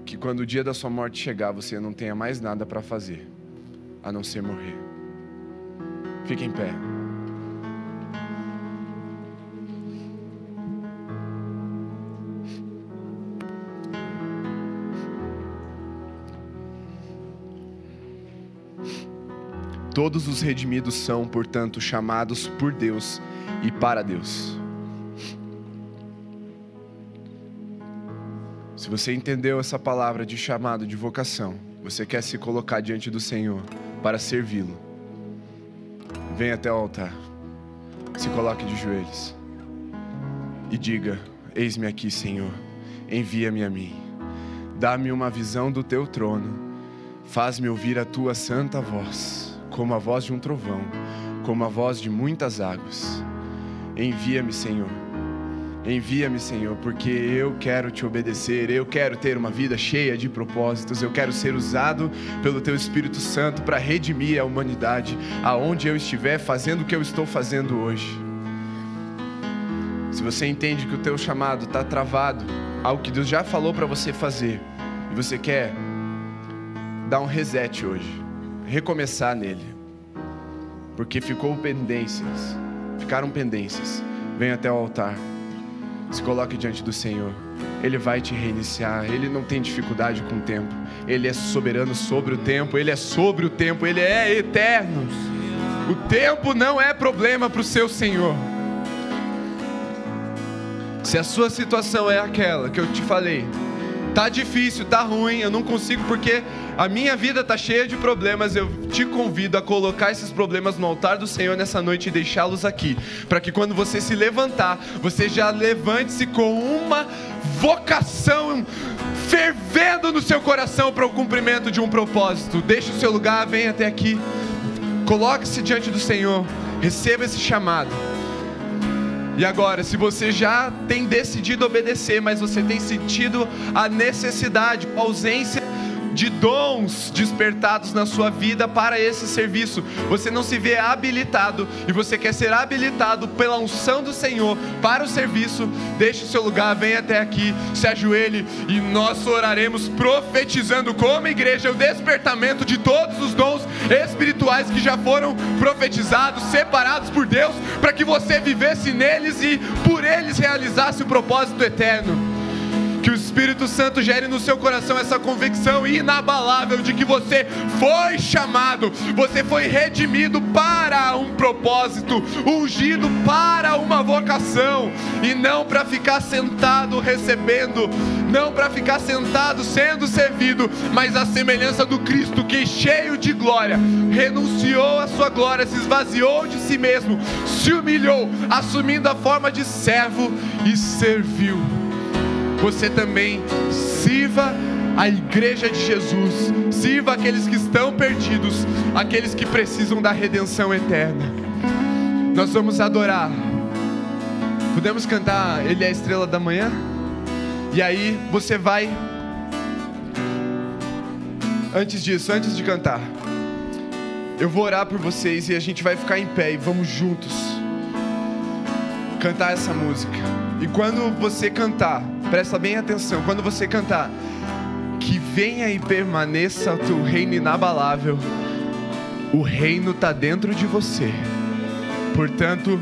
que quando o dia da sua morte chegar, você não tenha mais nada para fazer a não ser morrer. Fique em pé. Todos os redimidos são, portanto, chamados por Deus e para Deus. Se você entendeu essa palavra de chamado, de vocação, você quer se colocar diante do Senhor para servi-lo, venha até o altar, se coloque de joelhos. E diga: Eis-me aqui, Senhor, envia-me a mim, dá-me uma visão do teu trono, faz-me ouvir a tua santa voz como a voz de um trovão, como a voz de muitas águas. Envia-me, Senhor. Envia-me, Senhor, porque eu quero te obedecer, eu quero ter uma vida cheia de propósitos, eu quero ser usado pelo Teu Espírito Santo para redimir a humanidade aonde eu estiver fazendo o que eu estou fazendo hoje. Se você entende que o teu chamado está travado, algo que Deus já falou para você fazer, e você quer dar um reset hoje, recomeçar nele, porque ficou pendências, ficaram pendências. Venha até o altar, se coloque diante do Senhor. Ele vai te reiniciar. Ele não tem dificuldade com o tempo. Ele é soberano sobre o tempo. Ele é sobre o tempo. Ele é eterno. O tempo não é problema para o seu Senhor. Se a sua situação é aquela que eu te falei, tá difícil, tá ruim, eu não consigo porque a minha vida tá cheia de problemas. Eu te convido a colocar esses problemas no altar do Senhor nessa noite e deixá-los aqui, para que quando você se levantar, você já levante-se com uma vocação fervendo no seu coração para o cumprimento de um propósito. Deixe o seu lugar, venha até aqui. Coloque-se diante do Senhor, receba esse chamado. E agora, se você já tem decidido obedecer, mas você tem sentido a necessidade, a ausência de dons despertados na sua vida para esse serviço. Você não se vê habilitado e você quer ser habilitado pela unção do Senhor para o serviço. Deixe o seu lugar, venha até aqui, se ajoelhe e nós oraremos profetizando como igreja o despertamento de todos os dons espirituais que já foram profetizados, separados por Deus, para que você vivesse neles e por eles realizasse o propósito eterno. Que o Espírito Santo gere no seu coração essa convicção inabalável de que você foi chamado, você foi redimido para um propósito, ungido para uma vocação e não para ficar sentado recebendo, não para ficar sentado sendo servido, mas a semelhança do Cristo que cheio de glória, renunciou à sua glória, se esvaziou de si mesmo, se humilhou, assumindo a forma de servo e serviu você também sirva a igreja de Jesus, sirva aqueles que estão perdidos, aqueles que precisam da redenção eterna. Nós vamos adorar. Podemos cantar Ele é a estrela da manhã? E aí você vai. Antes disso, antes de cantar, eu vou orar por vocês e a gente vai ficar em pé e vamos juntos cantar essa música. E quando você cantar, presta bem atenção, quando você cantar, que venha e permaneça o teu reino inabalável, o reino está dentro de você, portanto,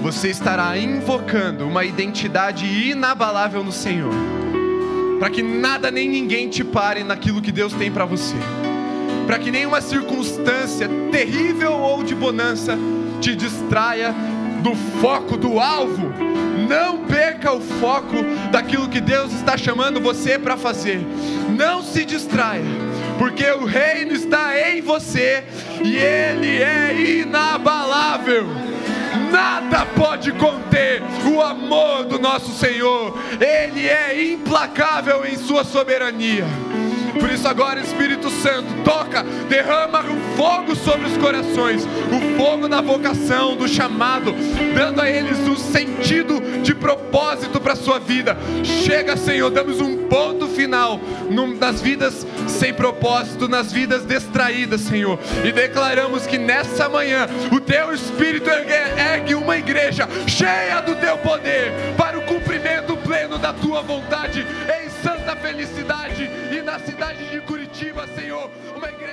você estará invocando uma identidade inabalável no Senhor, para que nada nem ninguém te pare naquilo que Deus tem para você, para que nenhuma circunstância terrível ou de bonança te distraia do foco, do alvo. Não perca o foco daquilo que Deus está chamando você para fazer. Não se distraia, porque o reino está em você e ele é inabalável. Nada pode conter o amor do nosso Senhor, ele é implacável em sua soberania. Por isso, agora, Espírito Santo, toca, derrama o fogo sobre os corações, o fogo da vocação, do chamado, dando a eles um sentido de propósito para a sua vida. Chega, Senhor, damos um ponto final nas vidas sem propósito, nas vidas distraídas, Senhor, e declaramos que nessa manhã o teu Espírito ergue uma igreja cheia do teu poder para o cumprimento pleno da tua vontade em santa felicidade e na cidade de Curitiba, Senhor, uma igreja